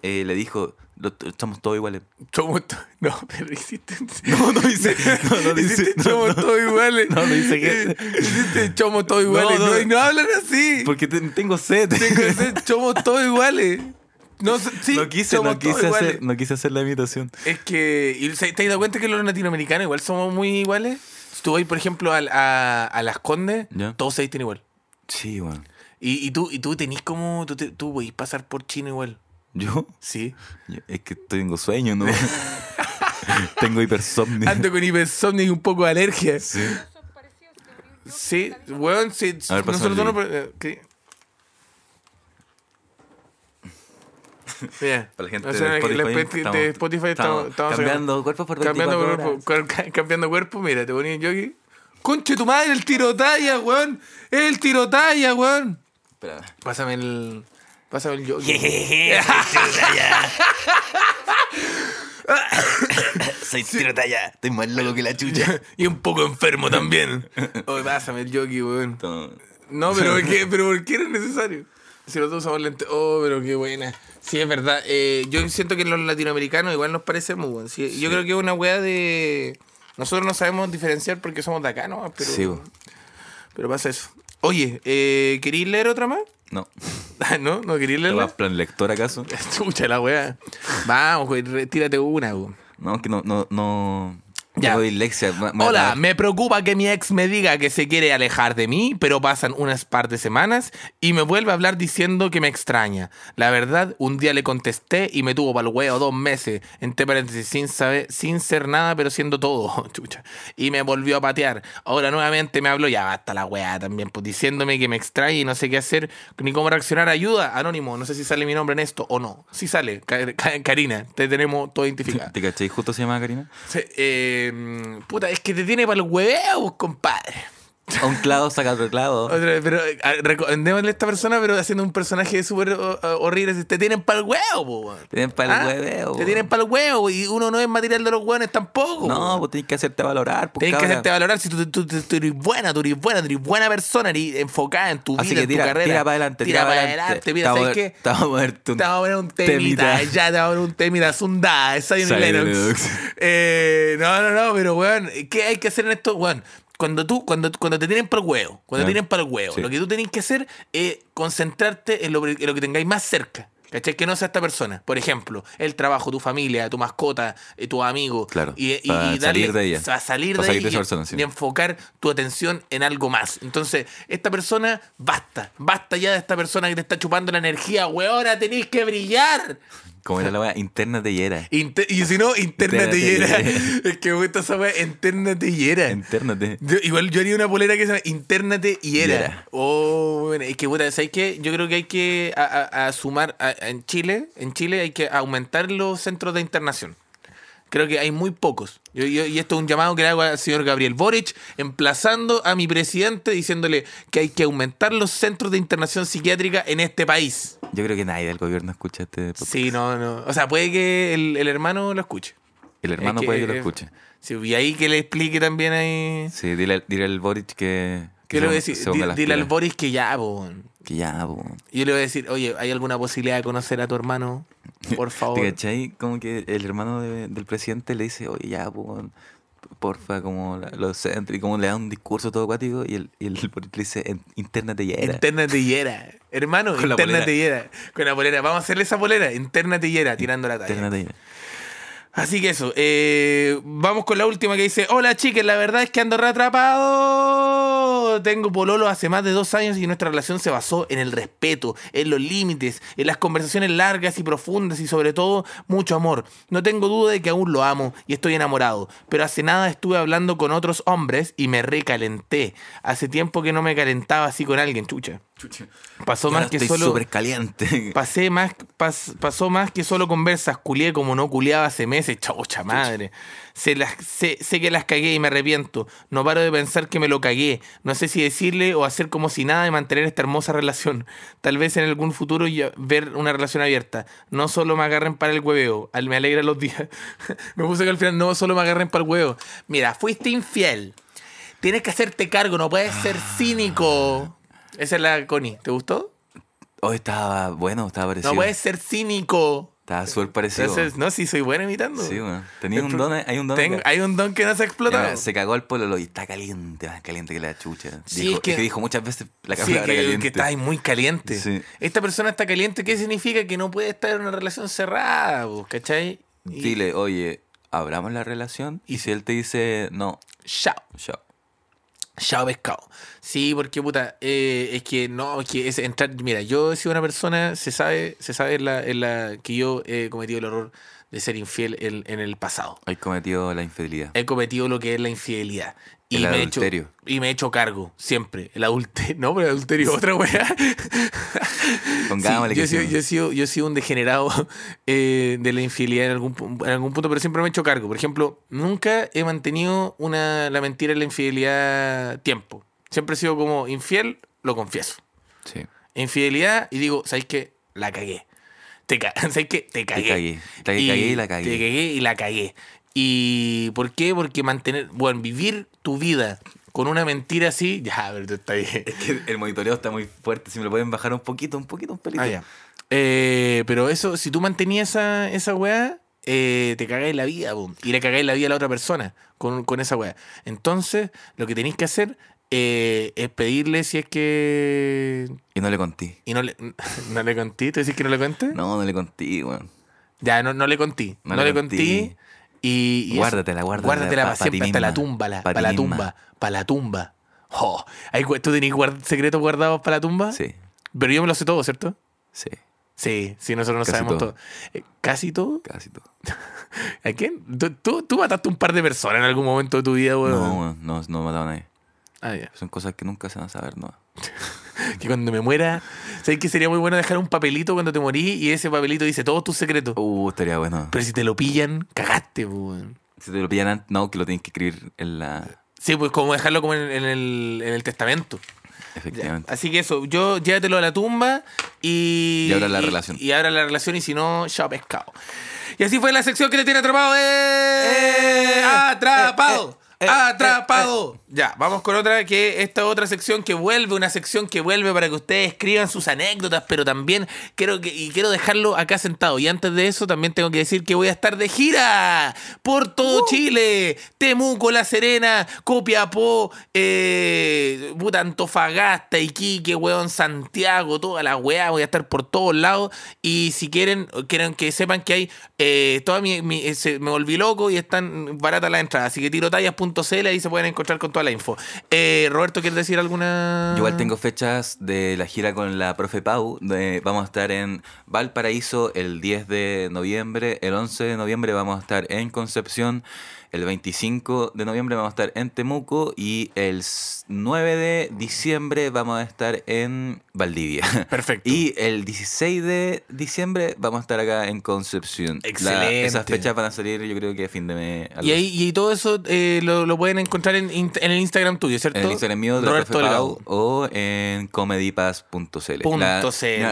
eh, le dijo, "Lo- somos todos iguales. Somos to- No, pero hiciste. No, no dice, no, no dice, somos no. todos iguales. No, no dice que- Hiciste somos todos iguales. No, y no hablan así. Porque te- tengo sed. Tengo ser, somos todos iguales. No, sí, no quise, somos no todos quise, iguales. hacer, no quise hacer la imitación. Es que. ¿y ¿Te has dado cuenta que los latinoamericanos igual somos muy iguales? Si tú vas, por ejemplo, al- a, a, Las Condes, Ya. todos se visten igual. Sí, bueno. Y, y tú, y tú tenés como. Tú, te- tú podés pasar por chino igual. ¿Yo? Sí. Es que tengo sueño, ¿no? tengo hipersomnio. Ando con hipersomnio y un poco de alergia. Sí. Sí, weón, sí. A ver, nosotros no. eh, ¿qué? Mira, Para la gente o sea, de la Spotify, gente estamos- de Spotify estamos, estamos cambiando cuerpo por cambiando 24 cuerpo, cambiando cuerpo, mira, te ponía yo aquí. Conche tu madre, el tiro talla, weón. El tiro talla, weón. Espera. Pásame el. Pásame el jockey. Soy tiro talla. Estoy más loco que la chucha. y un poco enfermo también. Oye, pásame el jockey, weón. No. Pero ¿por qué, pero ¿por qué era necesario? Si nosotros usamos lentes. Oh, pero qué buena. Sí, es verdad. Eh, yo siento que los latinoamericanos igual nos parecemos, weón. Sí, Yo creo que es una weá de. Nosotros no sabemos diferenciar porque somos de acá, ¿no? Pero, Sí, weón. pero pasa eso. Oye, eh, ¿queréis leer otra más? No. Ah, ¿No? ¿No queréis ¿Te leerla? vas plan lector acaso? Chucha la weá. Vamos, güey, retírate una, weón. No, que no, no, no. Ya. Hola, me- preocupa que mi ex me diga que se quiere alejar de mí, pero pasan unas par de semanas y me vuelve a hablar diciendo que me extraña. La verdad, un día le contesté y me tuvo para el huevo dos meses, entre paréntesis, sin, saber, sin ser nada, pero siendo todo, chucha. Y me volvió a patear. Ahora nuevamente me habló, ya basta la weá también, pues diciéndome que me extraña y no sé qué hacer, ni cómo reaccionar. Ayuda, anónimo, no sé si sale mi nombre en esto o no. Sí sale, Ka- Ka- Karina, te tenemos todo identificado. ¿Te cachai? Justo se llama Karina. Sí, eh, puta, es que te tiene para el huevo, compadre. A un clavo saca otro clavo. Otra pero eh, a- recomendémosle a esta persona, pero haciendo un personaje súper horrible. Te tienen para el huevo, po, weón. Te tienen pa'l Ah, hueveo, Te tienen para el huevo y uno no es material de los hueones tampoco. No, pues tienes que hacerte valorar. Pues, Tienes que cabra. hacerte valorar si tú, tú- tú- tú eres buena, tú eres buena, tú eres buena persona, eres enfocada en tu vida, Así que en tira, tu carrera. tira para adelante, tira, para para adelante. Mira, ¿sabes qué? Te vamos a poner un temita, temita. ya te vamos a poner un temita, Zunda, Zion. Lennox. Eh, no, no, no, pero weón, ¿qué hay que hacer en esto? Weón, cuando tú, cuando, cuando te tienen para el huevo, cuando te tienen para el huevo, sí. lo que tú tenés que hacer es concentrarte en lo, en lo que tengáis más cerca. ¿Cachai? Que no sea esta persona. Por ejemplo, el trabajo, tu familia, tu mascota, eh, tu amigo. Claro, Y, y- para y salir de ella. A salir Para de salir de esa y- persona, sí. y enfocar tu atención en algo más. Entonces, esta persona, basta. Basta ya de esta persona que te está chupando la energía. Weona, tenéis que brillar. Como era la weá, interna de hiera. Inte- y si no, internate y era. Internate. Es que me gusta esa weá, internate y era. Internate. Yo- igual yo haría una polera que se llama Internate y era. Y era. Oh, bueno, es que puta, ¿sabes qué? Yo creo que hay que a, a- a sumar en Chile, en Chile hay que aumentar los centros de internación. Creo que hay muy pocos. Yo- yo- y esto es un llamado que le hago al señor Gabriel Boric, emplazando a mi presidente, diciéndole que hay que aumentar los centros de internación psiquiátrica en este país. Yo creo que nadie del gobierno escucha este podcast. Sí, no, no. O sea, puede que el, el hermano lo escuche. El hermano Es puede que lo escuche. Sí, y ahí que le explique también ahí. Sí, dile, dile al Boric que. que ¿Qué le voy a se- decir? se Dile al. Boris que ya, po. Que ya, po. Y yo le voy a decir, oye, ¿hay alguna posibilidad de conocer a tu hermano? Por favor. ¿Te cachai? Como que el hermano de- del presidente le dice, oye, ya, po, porfa, como la- los centros, y como le da un discurso todo acuático, y el, y el le dice, "En- internate ya era. Internate y era. Hermano, Con la internate y era. Con la polera. Vamos a hacerle esa polera. Internate y era, tirando la talla. Internate ya era. Así que eso. eh, vamos con la última que dice: Hola chicas, la verdad es que ando reatrapado. Tengo pololo hace más de dos años y nuestra relación se basó en el respeto, en los límites, en las conversaciones largas y profundas y sobre todo mucho amor. No tengo duda de que aún lo amo y estoy enamorado, pero hace nada estuve hablando con otros hombres y me recalenté. Hace tiempo que no me calentaba así con alguien, chucha. Pasó más que solo... caliente. Pasé más, pas- pasó más que solo conversas, culié como no culiaba hace meses, chaucha madre. Sé, las, sé, sé que las cagué y me arrepiento. No paro de pensar que me lo cagué. No sé si decirle o hacer como si nada y mantener esta hermosa relación. Tal vez en algún futuro ver una relación abierta. No solo me agarren para el hueveo. Al- Me alegra los días. me puse que al final no solo me agarren para el huevo. Mira, fuiste infiel. Tienes que hacerte cargo, no puedes ser cínico. Esa es la Connie. ¿Te gustó? Hoy estaba bueno, estaba parecido. No puedes ser cínico. Estaba súper parecido. Entonces, no, sí, soy bueno imitando. Sí, bueno. Tenía un don, hay un don. Tengo- acá. hay un don que no se ha explotado. Se cagó el pololo y está caliente, más caliente que la chucha. Sí, dijo, es que- dijo muchas veces la Sí, que, caliente. que está ahí muy caliente. Sí. Esta persona está caliente, ¿qué significa? Que no puede estar en una relación cerrada, po, ¿cachai? Y- Dile, oye, abramos la relación y si él te dice no, Chao. chao. Chao pescado. Sí, porque puta, eh, es que no, es que es entrar. Mira, yo he sido una persona, se sabe, se sabe en la, en la que yo he cometido el error de ser infiel en, en el pasado. Hay cometido la infidelidad. He cometido lo que es la infidelidad. Y El me he hecho, adulterio. y me he hecho cargo, siempre. El adulterio. No, pero el adulterio es otra weá. Pongámosle Sí, yo, he sido, yo, he sido, yo he sido un degenerado eh, de la infidelidad en algún, en algún punto, pero siempre me he hecho cargo. Por ejemplo, nunca he mantenido una, la mentira en la infidelidad tiempo. Siempre he sido como infiel, lo confieso. Sí. Infidelidad y digo, ¿sabes qué? La cagué. Te ca ¿Sabes qué? Te cagué. cagué. La cagué y la cagué. Te cagué y la cagué. ¿Y por qué? Porque mantener, bueno, vivir tu vida con una mentira así, ya, pero está bien. Es que el monitoreo está muy fuerte. Si me lo pueden bajar un poquito, un poquito, un pelito. Ah, ya. Eh, pero eso, si tú mantenías esa, esa weá, eh, te cagáis la vida, po, y le cagáis la vida a la otra persona con, con esa weá. Entonces, lo que tenéis que hacer eh, es pedirle si es que. Y no le conté. Y no le, no le conté, ¿tú decís que no le conté? No, no le conté, weón. Ya, no, no le conté. No, No le le conté. conté. Y, y. Guárdatela, guárdatela Guárdatela pa- para pa siempre, hasta la tumba, la, Pa para la misma. tumba, para la tumba. Oh, ¿hay gu- ¿Tú tenés guard- secretos guardados para la tumba? Sí, Pero yo me lo sé todo, ¿cierto? sí. Sí, sí, nosotros no Casi sabemos todo. todo. Eh, ¿Casi todo? Casi todo. ¿A quién? ¿Tú, tú, tú mataste un par de personas en algún momento de tu vida, weón? No, no, no he matado a nadie. Ah, ya. Son cosas que nunca se van a saber, ¿no? Que cuando me muera, ¿sabes que sería muy bueno dejar un papelito cuando te morí y ese papelito dice todos tus secretos? Uh, estaría bueno. Pero si te lo pillan, cagaste, weón. Si te lo pillan antes, no, que lo tienes que escribir en la... Sí, pues como dejarlo como en, en el, en el testamento. Efectivamente. Así que eso, yo llévatelo a la tumba y. Y abra la relación. Y, abra la relación y si no, ya pescado. Y así fue la sección que te tiene atrapado. ¡Eh! ¡Eh! ¡Atrapado! Eh, eh, ¡Atrapado! Ya, vamos con otra que esta otra sección que vuelve, una sección que vuelve para que ustedes escriban sus anécdotas, pero también quiero que, y quiero dejarlo acá sentado. Y antes de eso, también tengo que decir que voy a estar de gira por todo Chile, Temuco, La Serena, Copiapó, eh, puta, Antofagasta, Iquique, weón, Santiago, toda la weá, voy a estar por todos lados. Y si quieren, quieren que sepan que hay eh, toda mi, mi- eh, se- me volví loco y están baratas las entradas. Así que tirotallas.cl ahí se pueden encontrar con toda la info. Eh, Roberto, ¿quieres decir alguna? Yo igual tengo fechas de la gira con la profe Pau. vamos a estar en Valparaíso el 10 de noviembre. El 11 de noviembre vamos a estar en Concepción. El 25 de noviembre vamos a estar en Temuco. Y el s- 9 de diciembre vamos a estar en Valdivia. Perfecto. Y el 16 de diciembre vamos a estar acá en Concepción. La- Excelente. esas fechas van a salir yo creo que a fin de mes. Y, ahí, y todo eso eh, lo, lo pueden encontrar en, en el Instagram tuyo, ¿cierto? En el Instagram mío Roberto. Pau o en comedypass.cl.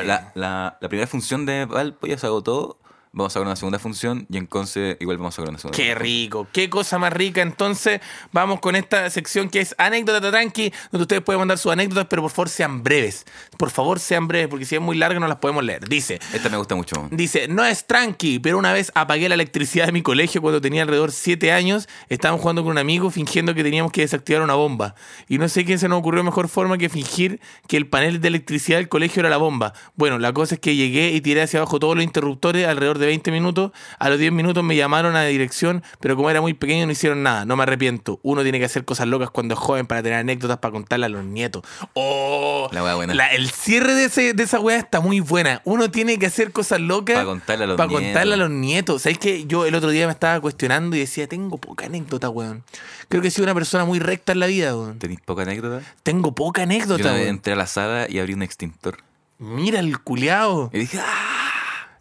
La, la- la primera función de Valpo ya se agotó. Vamos a sacar una segunda función y en Conce igual vamos a sacar una segunda Qué rico, qué cosa más rica. Entonces, vamos con esta sección que es Anécdota Tatranqui, donde ustedes pueden mandar sus anécdotas, pero por favor sean breves. Por favor sean breves, porque si es muy larga no las podemos leer. Dice, Esta me gusta mucho. Dice, no es tranqui, pero una vez apagué la electricidad de mi colegio cuando tenía alrededor 7 años. Estábamos jugando con un amigo fingiendo que teníamos que desactivar una bomba. Y no sé quién se nos ocurrió mejor forma que fingir que el panel de electricidad del colegio era la bomba. Bueno, la cosa es que llegué y tiré hacia abajo todos los interruptores alrededor de 20 minutos. A los 10 minutos me llamaron a la dirección, pero como era muy pequeño no hicieron nada. No me arrepiento. Uno tiene que hacer cosas locas cuando es joven para tener anécdotas para contarle a los nietos. ¡Oh! La wea buena. La- el cierre de, ese, de esa weá está muy buena. Uno tiene que hacer cosas locas Pa' contarle a los pa' nietos. contarle a los nietos. ¿Sabes que Yo el otro día me estaba cuestionando y decía, tengo poca anécdota, weón. Creo que he sido una persona muy recta en la vida, weón. ¿Tenéis poca anécdota? Tengo poca Yo anécdota, una vez weón. entré a la sala y abrí un extintor. Mira el culeado. Y dije, ¡ah!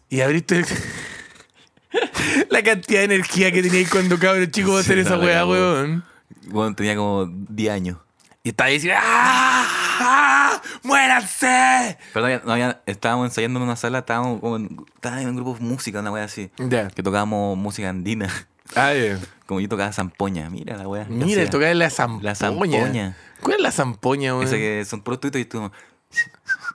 Y abriste el- la cantidad de energía que teníais cuando cabros chicos va a hacer Sí, esa weá, weón. Bueno, tenía como 10 años. Y estaba diciendo, ¡ah! ¡ah! ¡Muéranse! Pero no había- no había- estábamos ensayando en una sala, estábamos como en, estábamos en un grupo de música, una wea así. Ya. Que tocábamos música andina. Ah, ya. Como yo tocaba zampoña, mira la wea. Mira, tocar la zampoña. La zampoña. ¿Cuál es la zampoña, weón? Esa que son puros y tú,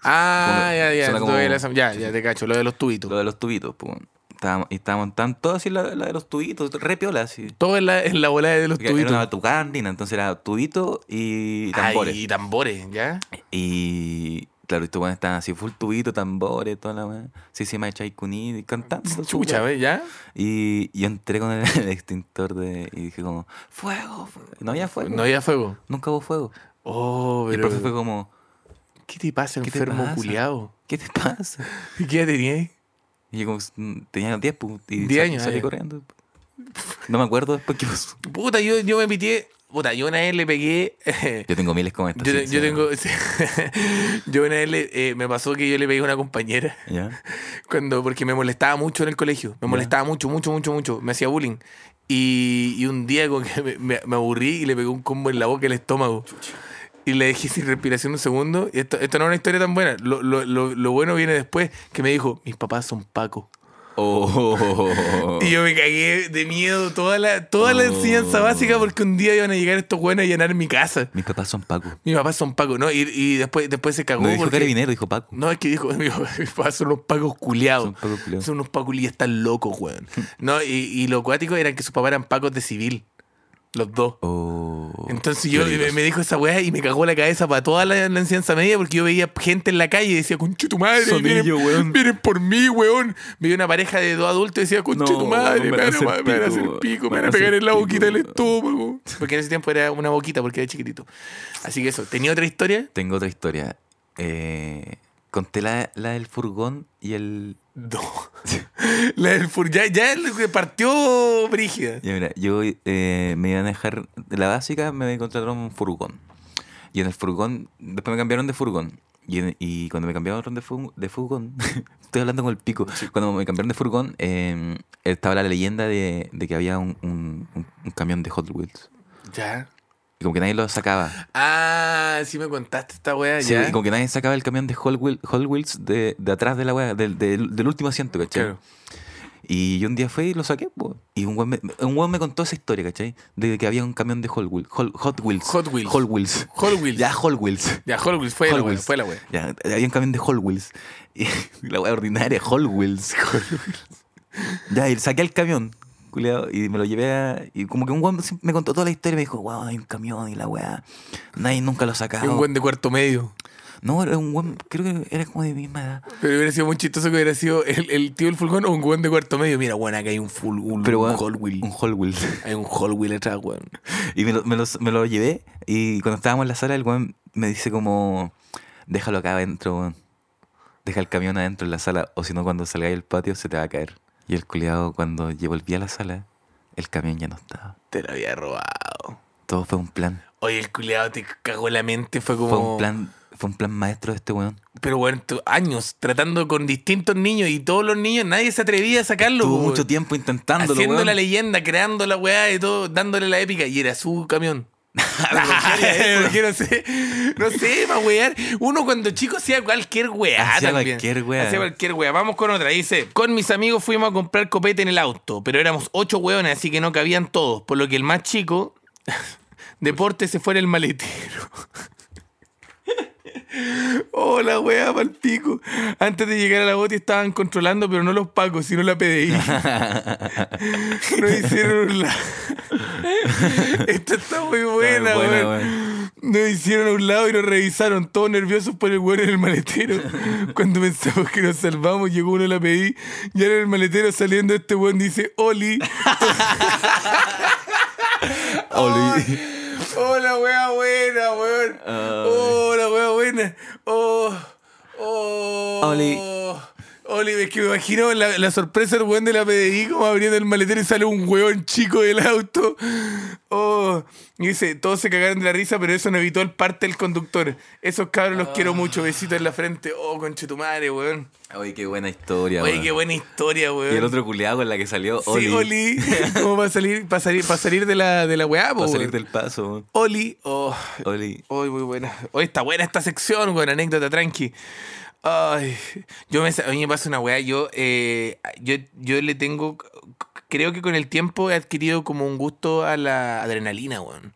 Ah, ya, ya, como- ya, ya te cacho, lo de los tubitos. lo de los tubitos, pues. Estábamos, y estábamos tan todos así la, la de los tubitos, re piola así. Todo en la, en la bola de los Porque Era tubitos. una tucada andina, entonces era tubito y tambores. Ay, y tambores, ¿ya? Y claro, estos buenos estaban así, full tubito, tambores, toda la weá. Sí, se me y cantando. Chucha. ¿ves? ¿Ya? Y yo entré con el, el extintor de, y dije como, fuego, fuego. No había fuego. No había fuego. Nunca hubo fuego. Oh, Y el pero... profe fue como, ¿Qué te pasa, ¿Qué te enfermo pasa? culiao? ¿qué te pasa? ¿Y qué edad tenías? Y yo como, mm, tenía 10, pues, y 10 sal- años, salí corriendo. No me acuerdo después qué pasó. Puta, yo, yo me pitié. Puta, yo una vez le pegué. Yo tengo miles como estas. yo, sí, te- yo sí, tengo. yo una vez le- eh, me pasó que yo le pegué a una compañera. ¿Ya? Cuando, porque me molestaba mucho en el colegio. Me Ya. molestaba mucho, mucho, mucho, mucho. Me hacía bullying. Y, y un día como que me, me- me aburrí y le pegué un combo en la boca y el estómago. Y le dejé sin respiración un segundo. Y esto, esto no es una historia tan buena. Lo, lo- lo- lo bueno viene después, que me dijo, mis papás son Paco. Oh. Y yo me cagué de miedo toda la, toda la Oh. enseñanza básica porque un día iban a llegar estos buenos a llenar mi casa. Mis papás son Paco. Mis papás son Paco, ¿no? Y, y después, después se cagó No dijo porque... carabinero, dijo Paco. No, es que dijo, mis papás son unos pacos culiados. Son Pacos culiados. Son unos pacos y están locos, weón. No, y, y lo cuático era que sus papás eran pacos de civil. Los dos. Oh. Entonces yo me, dijo esa weá y me cagó la cabeza para toda la, la enseñanza media porque yo veía gente en la calle y decía, conche tu madre, vienen, ellos, weón". vienen por mí, weón. Veía una pareja de dos adultos y decía, conche No, tu madre, me van a van hacer me van a pico, hacer pico, me van a pegar en la boquita del estómago. Porque en ese tiempo era una boquita porque era chiquitito. Así que eso, ¿tenía otra historia? Tengo otra historia. Eh, conté la, la del furgón y el. No. La del fur, ya, ya partió brígida. Ya, mira, yo eh, me iban a dejar. De la básica me contrataron un furgón. Y en el furgón. Después me cambiaron de furgón. Y, en- y cuando me cambiaron de, fu- de furgón. estoy hablando con el pico. Cuando me cambiaron de furgón, eh, estaba la leyenda de, de que había un- un camión de Hot Wheels. Ya. Y como que nadie lo sacaba. Ah, sí me contaste esta weá, Sí, ya. y como que nadie sacaba el camión de Hot Wheels, de, de atrás de la wea, del, del, del último asiento, ¿cachai? Claro. Y yo un día fui y lo saqué, po. Y un weón me, un weón me contó esa historia, ¿cachai? De que había un camión de Hot Wheels. Hot, Wheels. Hot Wheels. Hot Wheels. Hot Wheels. Ya, Hot Wheels. Ya, Hot Wheels, fue Hot la weá, Wheels. fue la weá. Ya, había un camión de Hot Wheels. Y la wea ordinaria, Hot Wheels. Ya, y saqué el camión, y me lo llevé a... Y como que un weón me contó toda la historia y me dijo, wow, hay un camión y la weá. Nadie nunca lo sacado. un buen de cuarto medio. No, era un weón, creo que era como de mi misma edad. Pero hubiera sido muy chistoso que hubiera sido el, el tío del fulgón o un buen de cuarto medio. Mira, weón, acá hay un full, un, Pero un weón, Hot Wheel. Un Wheels. Hay un Hot Wheel atrás, weón. Y me lo, me, los- me lo llevé y cuando estábamos en la sala el weón me dice como, déjalo acá adentro, weón. Deja el camión adentro en la sala o si no cuando salgáis del patio se te va a caer. Y el culiado cuando yo volví a la sala, el camión ya no estaba. Te lo había robado. Todo fue un plan. Oye, el culiado te cagó la mente, fue como... Fue un plan, fue un plan maestro de este weón. Pero bueno, años tratando con distintos niños y todos los niños, nadie se atrevía a sacarlo. Tuvo mucho tiempo intentándolo, Haciendo weón. la leyenda, creando la weá y todo, dándole la épica. Y era su camión. Porque no sé, no sé, para wear. Uno cuando chico hacía cualquier weá Hacía cualquier weá. Hacía cualquier weá. Vamos con otra. Dice, con mis amigos fuimos a comprar copete en el auto, pero éramos ocho weones, así que no cabían todos. Por lo que el más chico, deporte, se fue en el maletero. Oh, la weá pa'l pico. Antes de llegar a la boti estaban controlando, pero no los pacos, sino la PDI. Nos hicieron un lado. Esta está muy buena, weón. Nos hicieron a un lado y nos revisaron, todos nerviosos por el weón en el maletero. Cuando pensamos que nos salvamos, llegó uno a la PDI y ahora en el maletero saliendo este weón dice, Oli. Oli. Oh, la wea buena, weón. Oh, la wea buena. Oh, oh. Oli. Oli, es que me imagino la, la sorpresa del weón de la PDI como abriendo el maletero y sale un weón chico del auto. Oh, y dice, todos se cagaron de la risa, pero eso no evitó el parte del conductor. Esos cabros los quiero mucho, besitos en la frente. Oh, conche tu madre, weón. Oye, qué buena historia, Oye, weón. qué buena historia, weón. Y el otro culiado con la que salió, Sí, Oli. Oli. ¿Cómo va a salir, para salir, para salir de la, de la weá, Para salir del paso, weón. Oli. Oh, Oli. Hoy muy buena. Hoy está buena esta sección, weón. Anécdota tranqui. Ay, yo me, a mí me pasa una weá. Yo, eh, yo, yo le tengo. Creo que con el tiempo he adquirido como un gusto a la adrenalina, weón.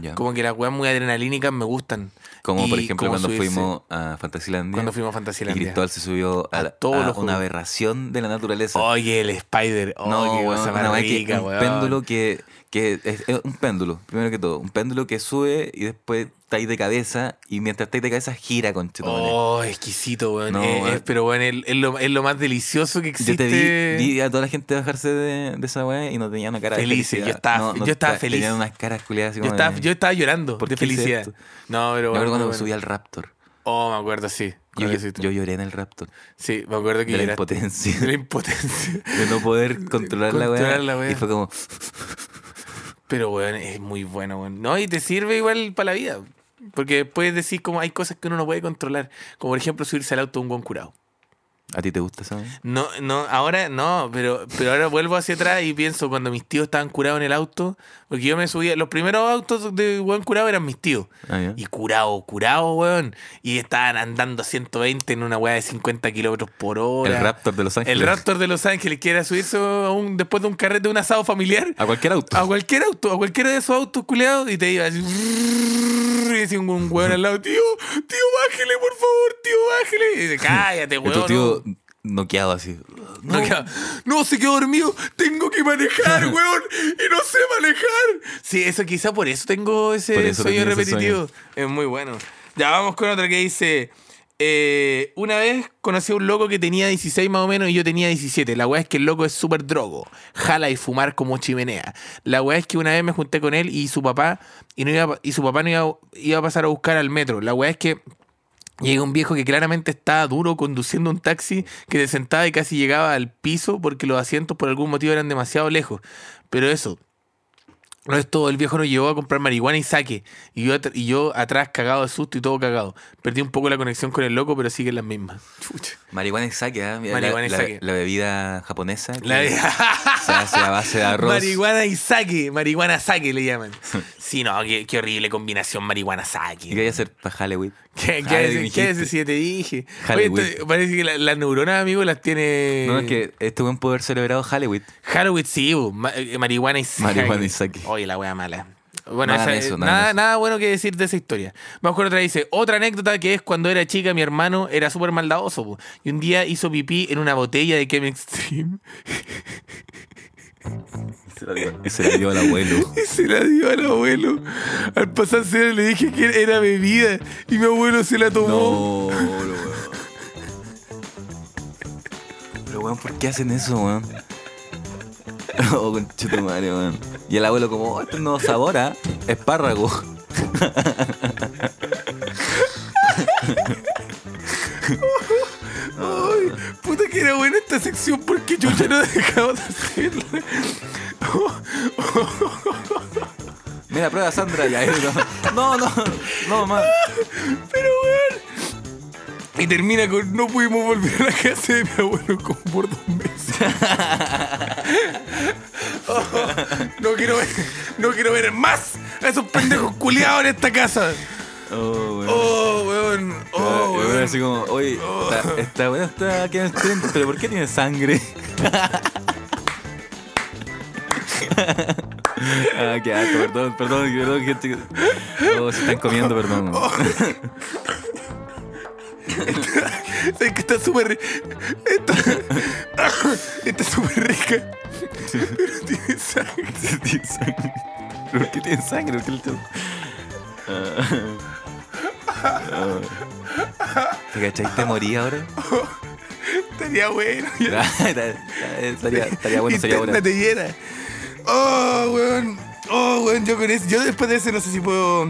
Ya. Como que las weas muy adrenalínicas me gustan. Como por Y ejemplo cuando subirse. fuimos a Fantasylandia. Cuando fuimos a Y Fantasylandia. Cristóbal se subió a, A todos a los una aberración de la naturaleza. Oye, el Spider. No, weón, cosa más weá que- rica, un weón. péndulo que, que es, es un péndulo, primero que todo. Un péndulo que sube y después está ahí de cabeza y mientras está ahí de cabeza gira con Oh, exquisito, weón. No, Eh, es- pero, weón, es, es lo, es lo más delicioso que Yo existe. te vi, vi a toda la gente bajarse de, de esa weá y no tenía una cara Felices, de felicidad. yo estaba- No, no yo estaba feliz. Tenían unas caras culiadas así Yo como estaba, de- yo estaba llorando ¿Por de felicidad. esto? No, pero bueno, acuerdo cuando bueno. subí al Raptor. Oh, me acuerdo, sí. Yo, yo lloré en el Raptor. Sí, me acuerdo que De la lloraste. impotencia. De la impotencia. De no poder controlar, la Controlar la weá. Y fue como, Pero, weón, es muy bueno, weón. No, y te sirve igual para la vida. Porque puedes decir como hay cosas que uno no puede controlar. Como por ejemplo subirse al auto de un buen curado. ¿A ti te gusta esa? No, no, ahora no, pero, pero ahora vuelvo hacia atrás y pienso cuando mis tíos estaban curados en el auto, porque yo me subía, los primeros autos de buen curado eran mis tíos. Ah. Y curado, curado, weón. Y estaban andando a 120 en una weá de 50 kilómetros por hora. El Raptor de Los Ángeles. El Raptor de Los Ángeles quiere subirse a un, después de un carrete de un asado familiar. A cualquier auto. A cualquier auto, a cualquiera de esos autos culeados y te iba así. Y decía un, un weón al lado, tío, tío, bájele, por favor, tío, bájele. Y dice, cállate, weón. Tu tío no". noqueado así. No, no, se quedó dormido. Tengo que manejar, weón. Y no sé manejar. Sí, eso quizá por eso tengo ese eso sueño ese repetitivo. Es muy bueno. Ya vamos con otra que dice. eh, una vez conocí a un loco que tenía 16 más o menos y yo tenía 17. La weá es que el loco es súper drogo. Jala y fumar como chimenea. La weá es que una vez me junté con él y su papá y, no iba, y su papá no iba, iba a pasar a buscar al metro. La weá es que Llega un viejo que claramente estaba duro conduciendo un taxi que se sentaba y casi llegaba al piso porque los asientos por algún motivo eran demasiado lejos. Pero eso, no es todo. El viejo nos llevó a comprar marihuana y saque. Y yo, at- y yo atrás cagado de susto y todo cagado. Perdí un poco la conexión con el loco, pero siguen las mismas. Chucha. Marihuana y sake, ¿ah? Mira, Marihuana y la, sake. La, la bebida japonesa. La- se hace a base de arroz. marihuana y saque. Marihuana saque le llaman. Sí, no, qué, qué horrible combinación marihuana saque. ¿Y qué hay que hacer para Halloween? ¿Qué, qué, qué haces si te dije? Halloween. Oye, esto- parece que la- las neuronas, amigo, las tiene. No, es que este buen haber celebrado Halloween. Halloween, sí, ma- eh, marihuana y. Marihuana y saque. Oye, la wea mala. Bueno, esa- eso, nada, nada bueno que decir de esa historia. Vamos con otra. Dice: Otra anécdota que es cuando era chica, mi hermano era súper maldadoso. y un día hizo pipí en una botella de Chemex Extreme Se la dio al abuelo. y se la dio al abuelo. Al pasarse le dije que era bebida y mi abuelo se la tomó. No, lo weón. Pero weón, ¿por qué hacen eso, weón? Oh, concha tu madre, weón. Y el abuelo como, oh, este no sabor, ¿ah? Espárrago. Ay, puta que era buena esta sección porque yo ya no he dejado de hacerla. Mira, prueba Sandra. Ya, no, no, no, no, mamá. Pero weón. Y termina con no pudimos volver a la casa de mi abuelo como por dos meses. Oh, no quiero ver, no quiero ver más a esos pendejos culiados en esta casa. Oh, así como, oye, está, está bueno, está aquí en el tren, pero ¿por qué tiene sangre? ah, qué asco, perdón, perdón, perdón, gente. Oh, se están comiendo, perdón. Es que está súper. Está, está súper rica. Pero tiene sangre. Tiene sangre. ¿Por qué tiene sangre? ¿Por qué le tengo-. Ah. ¿Te cachai? ¿Te morí ahora? Estaría bueno. estaría, estaría bueno, sería bueno. Te llena. Oh, weón. Oh, weón, yo con. Yo después de ese no sé si puedo.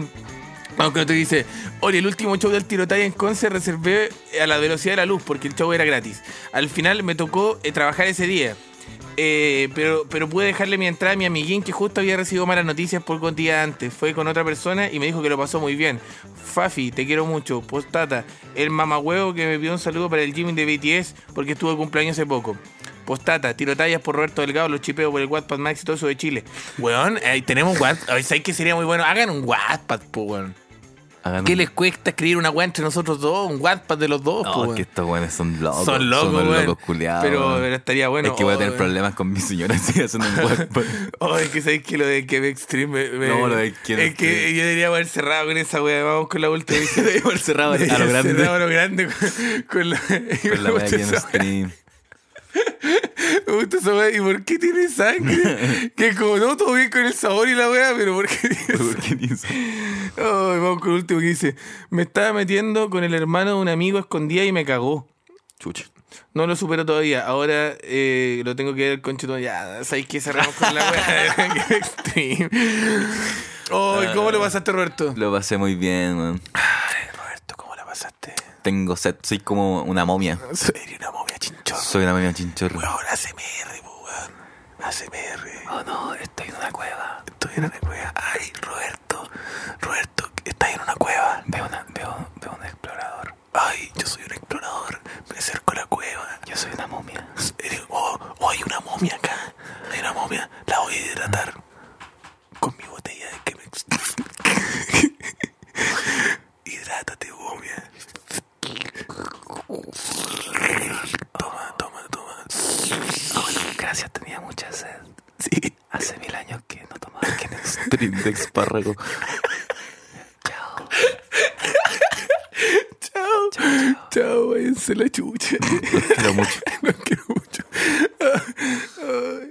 Vamos con otro que dice, oye, el último show del tirotalla en Conce reservé a la velocidad de la luz porque el show era gratis. Al final me tocó eh, trabajar ese día. Eh, pero, pero pude dejarle mi entrada a mi amiguín que justo había recibido malas noticias por un día antes. Fue con otra persona y me dijo que lo pasó muy bien. Fafi, te quiero mucho. Postata, el mamagüevo que me pidió un saludo para el Jimmy de BTS porque estuvo de cumpleaños hace poco. Postata, tirotallas por Roberto Delgado, los chipeos por el Wattpad todo eso de Chile. Weón, ahí tenemos Wattpad. ¿Sabes que sería muy bueno? Hagan un Wattpad, po, weón. Hagan ¿Qué un- les cuesta escribir una weá entre nosotros dos? Un Wattpad de los dos, po, No, es weón. que estos weones son locos. Son locos, Son locos culiados. Pero, estaría bueno. es que voy a Oh, tener weón. problemas con mi señora si hacen un Wattpad. Oh, es que sabéis que lo de Quebec Extreme me, me- No, lo de Quebec Es que yo debería haber cerrado con esa weá. Vamos con la última. Debería haber cerrado a lo grande. cerrado a lo grande con, con la. Con la stream. Me gusta esa weá. ¿Y por qué tiene sangre? que como no, todo bien con el sabor y la weá, pero ¿por qué tiene ¿Por qué dice? Ay, vamos con el último que dice: Me estaba metiendo con el hermano de un amigo escondida y me cagó. Chucha. No lo supero todavía. Ahora eh, lo tengo que ver con Cheto. Ya, ¿sabéis que cerramos con la weá? Qué extreme. Ay, ¿cómo lo pasaste, Roberto? Lo pasé muy bien, man. Ay, Roberto, ¿cómo la pasaste? Tengo sed. Soy como una momia. Soy una momia chinchorro. Soy una momia chinchorro. Weón, ACMR, weón. ACMR. Oh no, estoy en una cueva. Estoy en una cueva. Ay, Roberto. Roberto, estás en una cueva. Veo, una, veo, veo un explorador. Ay, yo soy un explorador. Me acerco a la cueva. Yo soy una momia. Oh, oh, hay una momia acá. Hay una momia. La voy a hidratar. Con mi botella de que me... Hidrátate, momia. Toma, toma, toma. Oh, Gracias, tenía mucha sed. Sí. Hace mil años que no tomaba Kennestrip de espárrago. chao. chao. Chao. Chao, váyanse la chucha. Los quiero mucho. Los quiero mucho. Ay.